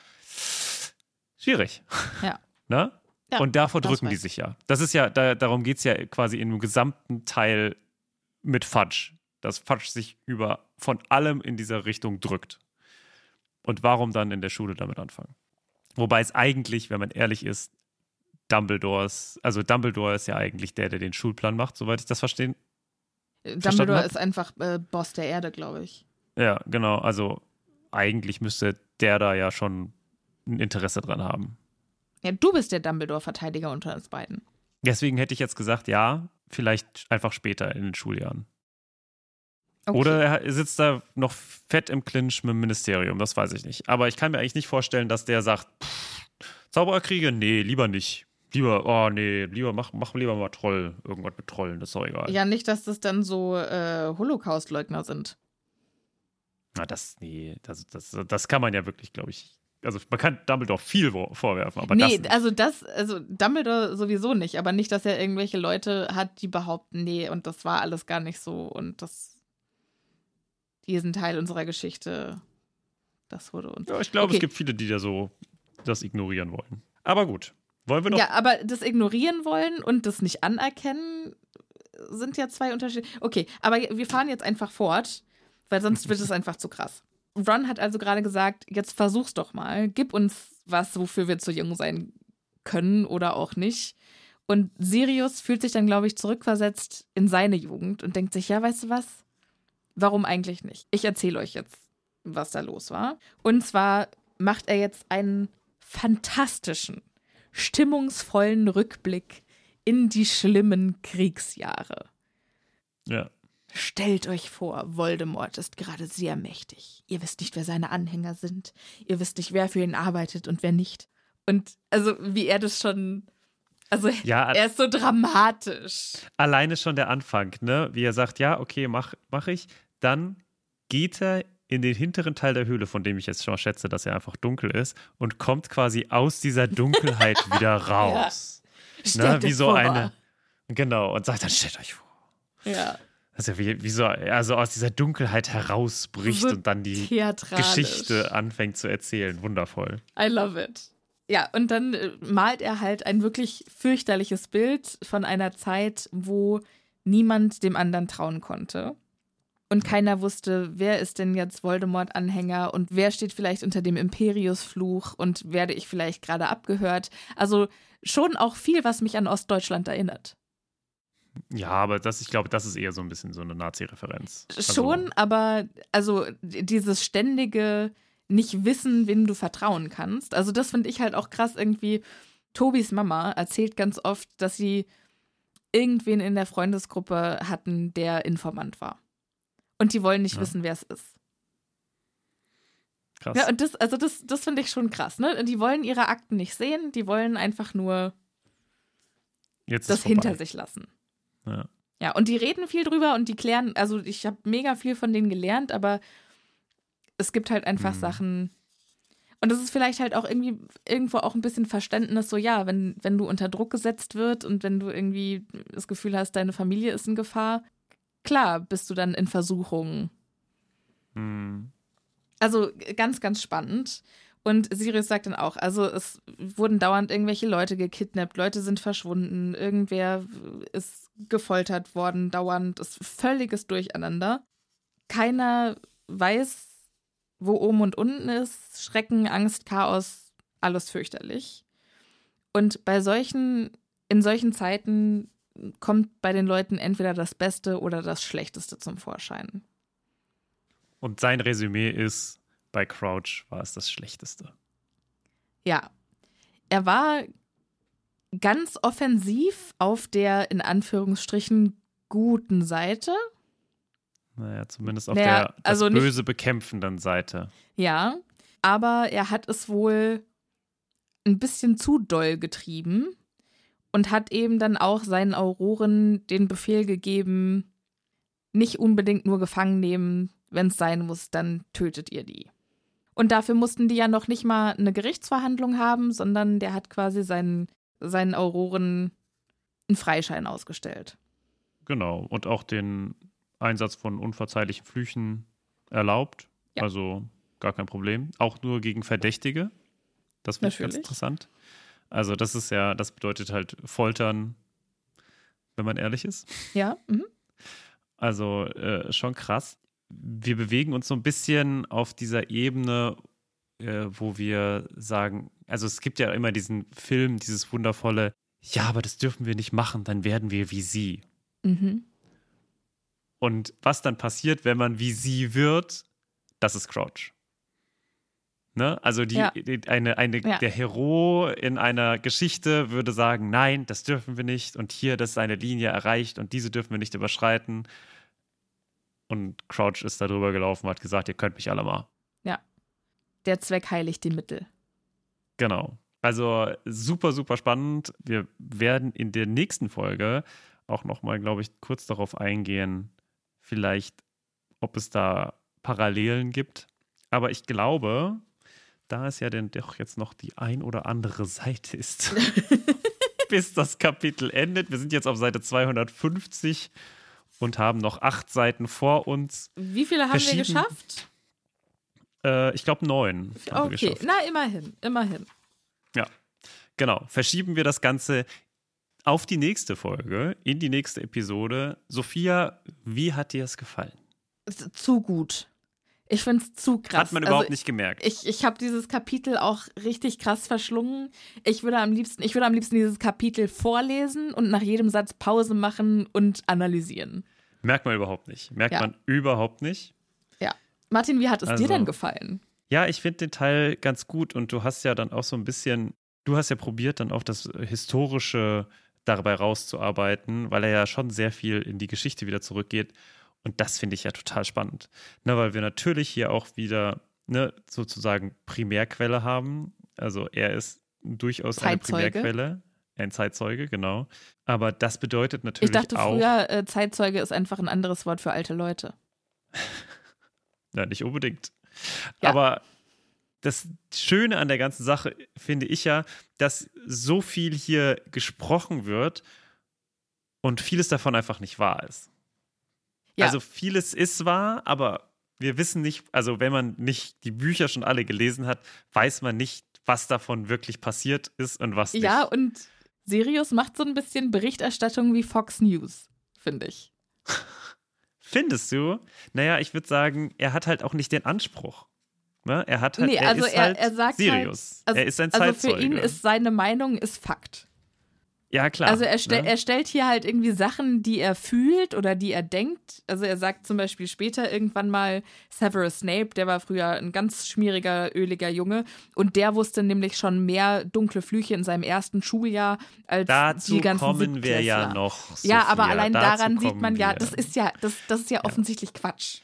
Speaker 2: schwierig.
Speaker 1: Ja. [LAUGHS]
Speaker 2: ne?
Speaker 1: Ja,
Speaker 2: und davor drücken die sich ja. Das ist ja, da, darum geht es ja quasi in dem gesamten Teil mit Fudge. Dass Fudge sich über von allem in dieser Richtung drückt. Und warum dann in der Schule damit anfangen? Wobei es eigentlich, wenn man ehrlich ist, Dumbledores, also Dumbledore ist ja eigentlich der, der den Schulplan macht, soweit ich das verstehen.
Speaker 1: Dumbledore ist einfach äh, Boss der Erde, glaube ich.
Speaker 2: Ja, genau. Also eigentlich müsste der da ja schon ein Interesse dran haben.
Speaker 1: Ja, du bist der Dumbledore-Verteidiger unter uns beiden.
Speaker 2: Deswegen hätte ich jetzt gesagt, ja, vielleicht einfach später in den Schuljahren.
Speaker 1: Okay.
Speaker 2: Oder er sitzt da noch fett im Clinch mit dem Ministerium, das weiß ich nicht. Aber ich kann mir eigentlich nicht vorstellen, dass der sagt, pff, Zaubererkriege? Nee, lieber nicht. Lieber, oh nee, lieber mach, mach lieber mal Troll. Irgendwas mit Trollen, das ist doch egal.
Speaker 1: Ja, nicht, dass das dann so äh, Holocaust-Leugner sind.
Speaker 2: Na, das, nee, das, das, das kann man ja wirklich, glaube ich. Also man kann Dumbledore viel vorwerfen, aber
Speaker 1: nee,
Speaker 2: das
Speaker 1: also das, also Dumbledore sowieso nicht, aber nicht, dass er irgendwelche Leute hat, die behaupten, nee, und das war alles gar nicht so und das diesen Teil unserer Geschichte, das wurde uns.
Speaker 2: Ja, ich glaube,
Speaker 1: Okay.
Speaker 2: es gibt viele, die da so das ignorieren wollen. Aber gut. Wollen wir noch?
Speaker 1: Ja, aber das ignorieren wollen und das nicht anerkennen sind ja zwei Unterschiede. Okay, aber wir fahren jetzt einfach fort, weil sonst wird es einfach zu krass. Ron hat also gerade gesagt, jetzt versuch's doch mal, gib uns was, wofür wir zu jung sein können oder auch nicht. Und Sirius fühlt sich dann, glaube ich, zurückversetzt in seine Jugend und denkt sich, ja, weißt du was? Warum eigentlich nicht? Ich erzähle euch jetzt, was da los war. Und zwar macht er jetzt einen fantastischen, stimmungsvollen Rückblick in die schlimmen Kriegsjahre.
Speaker 2: Ja.
Speaker 1: Stellt euch vor, Voldemort ist gerade sehr mächtig. Ihr wisst nicht, wer seine Anhänger sind. Ihr wisst nicht, wer für ihn arbeitet und wer nicht. Und also, wie er das schon. Also,
Speaker 2: Ja, [LAUGHS]
Speaker 1: er ist so dramatisch.
Speaker 2: alleine schon der Anfang, ne? Wie er sagt, ja, okay, mach, mach ich. Dann geht er in den hinteren Teil der Höhle, von dem ich jetzt schon schätze, dass er einfach dunkel ist, und kommt quasi aus dieser Dunkelheit [LAUGHS] wieder raus.
Speaker 1: Stellt
Speaker 2: Ne?
Speaker 1: euch
Speaker 2: Wie so
Speaker 1: vor.
Speaker 2: eine. Genau, und sagt dann, stellt euch vor.
Speaker 1: Ja,
Speaker 2: Ja wie, wie so, also aus dieser Dunkelheit herausbricht
Speaker 1: So
Speaker 2: und dann die. Geschichte anfängt zu erzählen. Wundervoll.
Speaker 1: I love it. Ja, und dann äh, malt er halt ein wirklich fürchterliches Bild von einer Zeit, wo niemand dem anderen trauen konnte. Und keiner wusste, wer ist denn jetzt Voldemort-Anhänger und wer steht vielleicht unter dem Imperius-Fluch und werde ich vielleicht gerade abgehört. Also schon auch viel, was mich an Ostdeutschland erinnert.
Speaker 2: Ja, aber das, ich glaube, das ist eher so ein bisschen so eine Nazi-Referenz. Also,
Speaker 1: Schon, aber also dieses ständige nicht wissen, wem du vertrauen kannst. Also das finde ich halt auch krass irgendwie. Tobis Mama erzählt ganz oft, dass sie irgendwen in der Freundesgruppe hatten, der Informant war. Und die wollen nicht
Speaker 2: Ja.
Speaker 1: wissen, wer es ist.
Speaker 2: Krass.
Speaker 1: Ja, und das, also das, das finde ich schon krass, ne? Die wollen ihre Akten nicht sehen, die wollen einfach nur
Speaker 2: Jetzt
Speaker 1: das hinter sich lassen.
Speaker 2: Ja.
Speaker 1: Ja, und die reden viel drüber und die klären, also ich habe mega viel von denen gelernt, aber es gibt halt einfach
Speaker 2: Mhm.
Speaker 1: Sachen. Und das ist vielleicht halt auch irgendwie irgendwo auch ein bisschen Verständnis, so ja, wenn, wenn du unter Druck gesetzt wird und wenn du irgendwie das Gefühl hast, deine Familie ist in Gefahr, klar bist du dann in Versuchung.
Speaker 2: Hm.
Speaker 1: Also ganz, ganz spannend. Und Sirius sagt dann auch, also es wurden dauernd irgendwelche Leute gekidnappt, Leute sind verschwunden, irgendwer ist gefoltert worden, dauernd ist völliges Durcheinander. Keiner weiß, wo oben und unten ist. Schrecken, Angst, Chaos, alles fürchterlich. Und bei solchen, in solchen Zeiten kommt bei den Leuten entweder das Beste oder das Schlechteste zum Vorschein.
Speaker 2: Und sein Resümee ist, bei Crouch war es das Schlechteste.
Speaker 1: Ja. Er war ganz offensiv auf der in Anführungsstrichen guten Seite.
Speaker 2: Naja, zumindest auf
Speaker 1: Naja,
Speaker 2: der
Speaker 1: also nicht-
Speaker 2: böse bekämpfenden Seite.
Speaker 1: Ja. Aber er hat es wohl ein bisschen zu doll getrieben und hat eben dann auch seinen Auroren den Befehl gegeben, nicht unbedingt nur gefangen nehmen, wenn es sein muss, dann tötet ihr die. Und dafür mussten die ja noch nicht mal eine Gerichtsverhandlung haben, sondern der hat quasi seinen, seinen Auroren einen Freischein ausgestellt.
Speaker 2: Genau. Und auch den Einsatz von unverzeihlichen Flüchen erlaubt.
Speaker 1: Ja.
Speaker 2: Also gar kein Problem. Auch nur gegen Verdächtige. Das finde ich ganz interessant. Also, das ist ja, das bedeutet halt Foltern, wenn man ehrlich ist.
Speaker 1: Ja, mhm.
Speaker 2: Also äh, schon krass. Wir bewegen uns so ein bisschen auf dieser Ebene, äh, wo wir sagen, also es gibt ja immer diesen Film, dieses wundervolle, ja, aber das dürfen wir nicht machen, dann werden wir wie sie.
Speaker 1: Mhm.
Speaker 2: Und was dann passiert, wenn man wie sie wird, das ist Crouch. Ne? Also die,
Speaker 1: Ja.
Speaker 2: eine, eine,
Speaker 1: Ja.
Speaker 2: der Hero in einer Geschichte würde sagen, nein, das dürfen wir nicht und hier, das ist eine Linie erreicht und diese dürfen wir nicht überschreiten. Und Crouch ist da drüber gelaufen und hat gesagt, ihr könnt mich alle mal.
Speaker 1: Der Zweck heiligt die Mittel.
Speaker 2: Genau. Also super, super spannend. Wir werden in der nächsten Folge auch nochmal, glaube ich, kurz darauf eingehen, vielleicht, ob es da Parallelen gibt. Aber ich glaube, da es ja denn doch jetzt noch die ein oder andere Seite ist, [LAUGHS] bis das Kapitel endet. Wir sind jetzt auf Seite 250 und haben noch acht Seiten vor uns.
Speaker 1: Wie viele haben wir geschafft?
Speaker 2: Äh, ich glaube neun.
Speaker 1: Okay,
Speaker 2: geschafft.
Speaker 1: na immerhin, immerhin.
Speaker 2: Genau. Verschieben wir das Ganze auf die nächste Folge, in die nächste Episode. Sophia, wie hat dir es gefallen?
Speaker 1: Zu gut. Ich finde es zu krass.
Speaker 2: Hat man
Speaker 1: Also,
Speaker 2: überhaupt nicht gemerkt.
Speaker 1: Ich, ich habe dieses Kapitel auch richtig krass verschlungen. Ich würde am liebsten, ich würde am liebsten dieses Kapitel vorlesen und nach jedem Satz Pause machen und analysieren.
Speaker 2: Merkt man überhaupt nicht. Merkt
Speaker 1: Ja.
Speaker 2: man überhaupt nicht.
Speaker 1: Martin, wie hat es
Speaker 2: Also-
Speaker 1: dir denn gefallen?
Speaker 2: Ja, ich finde den Teil ganz gut und du hast ja dann auch so ein bisschen, du hast ja probiert, dann auch das Historische dabei rauszuarbeiten, weil er ja schon sehr viel in die Geschichte wieder zurückgeht. Und das finde ich ja total spannend. Ne, weil wir natürlich hier auch wieder ne, sozusagen Primärquelle haben. Also er ist durchaus
Speaker 1: Zeitzeuge.
Speaker 2: eine Primärquelle. Ein Zeitzeuge, genau. Aber das bedeutet natürlich
Speaker 1: Ich dachte
Speaker 2: auch.
Speaker 1: früher, äh, Zeitzeuge ist einfach ein anderes Wort für alte Leute. [LAUGHS]
Speaker 2: Ja, nicht unbedingt.
Speaker 1: Ja.
Speaker 2: Aber das Schöne an der ganzen Sache finde ich ja, dass so viel hier gesprochen wird und vieles davon einfach nicht wahr ist.
Speaker 1: Ja.
Speaker 2: Also vieles ist wahr, aber wir wissen nicht, also wenn man nicht die Bücher schon alle gelesen hat, weiß man nicht, was davon wirklich passiert ist und was nicht.
Speaker 1: Ja, und Sirius macht so ein bisschen Berichterstattung wie Fox News, finde ich. [LAUGHS]
Speaker 2: Findest du? Naja, ich würde sagen, er hat halt auch nicht den Anspruch. Ne? Er hat halt,
Speaker 1: Nee,
Speaker 2: er
Speaker 1: also
Speaker 2: ist
Speaker 1: er-
Speaker 2: halt
Speaker 1: er sagt
Speaker 2: Sirius.
Speaker 1: halt- also-
Speaker 2: er ist ein
Speaker 1: Also
Speaker 2: Zeitzeuge.
Speaker 1: für ihn ist seine Meinung ist Fakt.
Speaker 2: Ja klar.
Speaker 1: Also er, stell,
Speaker 2: ne?
Speaker 1: er stellt hier halt irgendwie Sachen, die er fühlt oder die er denkt. Also er sagt zum Beispiel später irgendwann mal Severus Snape, der war früher ein ganz schmieriger, öliger Junge und der wusste nämlich schon mehr dunkle Flüche in seinem ersten Schuljahr als
Speaker 2: Dazu
Speaker 1: die ganzen
Speaker 2: kommen wir ja noch.
Speaker 1: Ja,
Speaker 2: Sophia,
Speaker 1: aber allein
Speaker 2: dazu
Speaker 1: daran sieht man ja,
Speaker 2: wir.
Speaker 1: das ist ja, das, das ist ja offensichtlich Quatsch.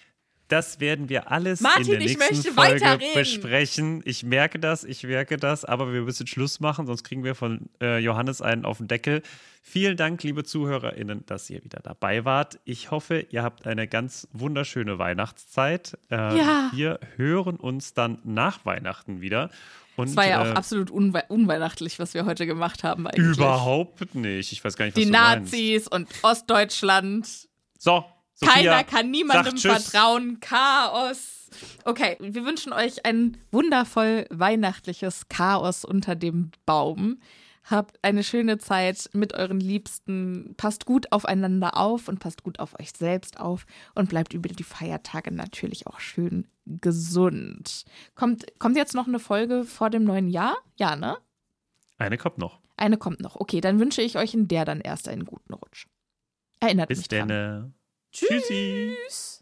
Speaker 2: Das werden wir alles
Speaker 1: Martin,
Speaker 2: in der
Speaker 1: ich
Speaker 2: nächsten
Speaker 1: möchte
Speaker 2: Folge besprechen. Ich merke das, ich merke das, aber wir müssen Schluss machen, sonst kriegen wir von äh, Johannes einen auf den Deckel. Vielen Dank, liebe ZuhörerInnen, dass ihr wieder dabei wart. Ich hoffe, ihr habt eine ganz wunderschöne Weihnachtszeit. Äh,
Speaker 1: Ja.
Speaker 2: Wir hören uns dann nach Weihnachten wieder. Und,
Speaker 1: Es war ja auch
Speaker 2: äh,
Speaker 1: absolut unwe unweihnachtlich, was wir heute gemacht haben eigentlich.
Speaker 2: Überhaupt nicht. Ich weiß gar nicht, was
Speaker 1: Die
Speaker 2: du meinst.
Speaker 1: Nazis und Ostdeutschland.
Speaker 2: So, Sophia,
Speaker 1: Keiner kann niemandem vertrauen. Chaos. Okay, wir wünschen euch ein wundervoll weihnachtliches Chaos unter dem Baum. Habt eine schöne Zeit mit euren Liebsten. Passt gut aufeinander auf und passt gut auf euch selbst auf und bleibt über die Feiertage natürlich auch schön gesund. Kommt, kommt jetzt noch eine Folge vor dem neuen Jahr? Ja, ne?
Speaker 2: Eine kommt noch.
Speaker 1: Eine kommt noch. Okay, dann wünsche ich euch in der dann erst einen guten Rutsch. Erinnert
Speaker 2: Bis
Speaker 1: mich dran.
Speaker 2: dann. Tschüssi.
Speaker 1: Tschüss.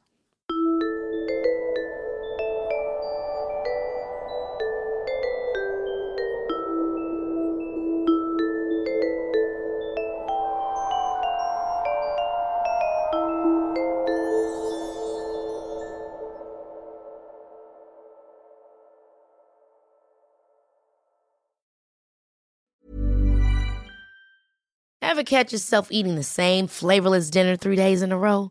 Speaker 3: Ever catch yourself eating the same flavorless dinner three days in a row?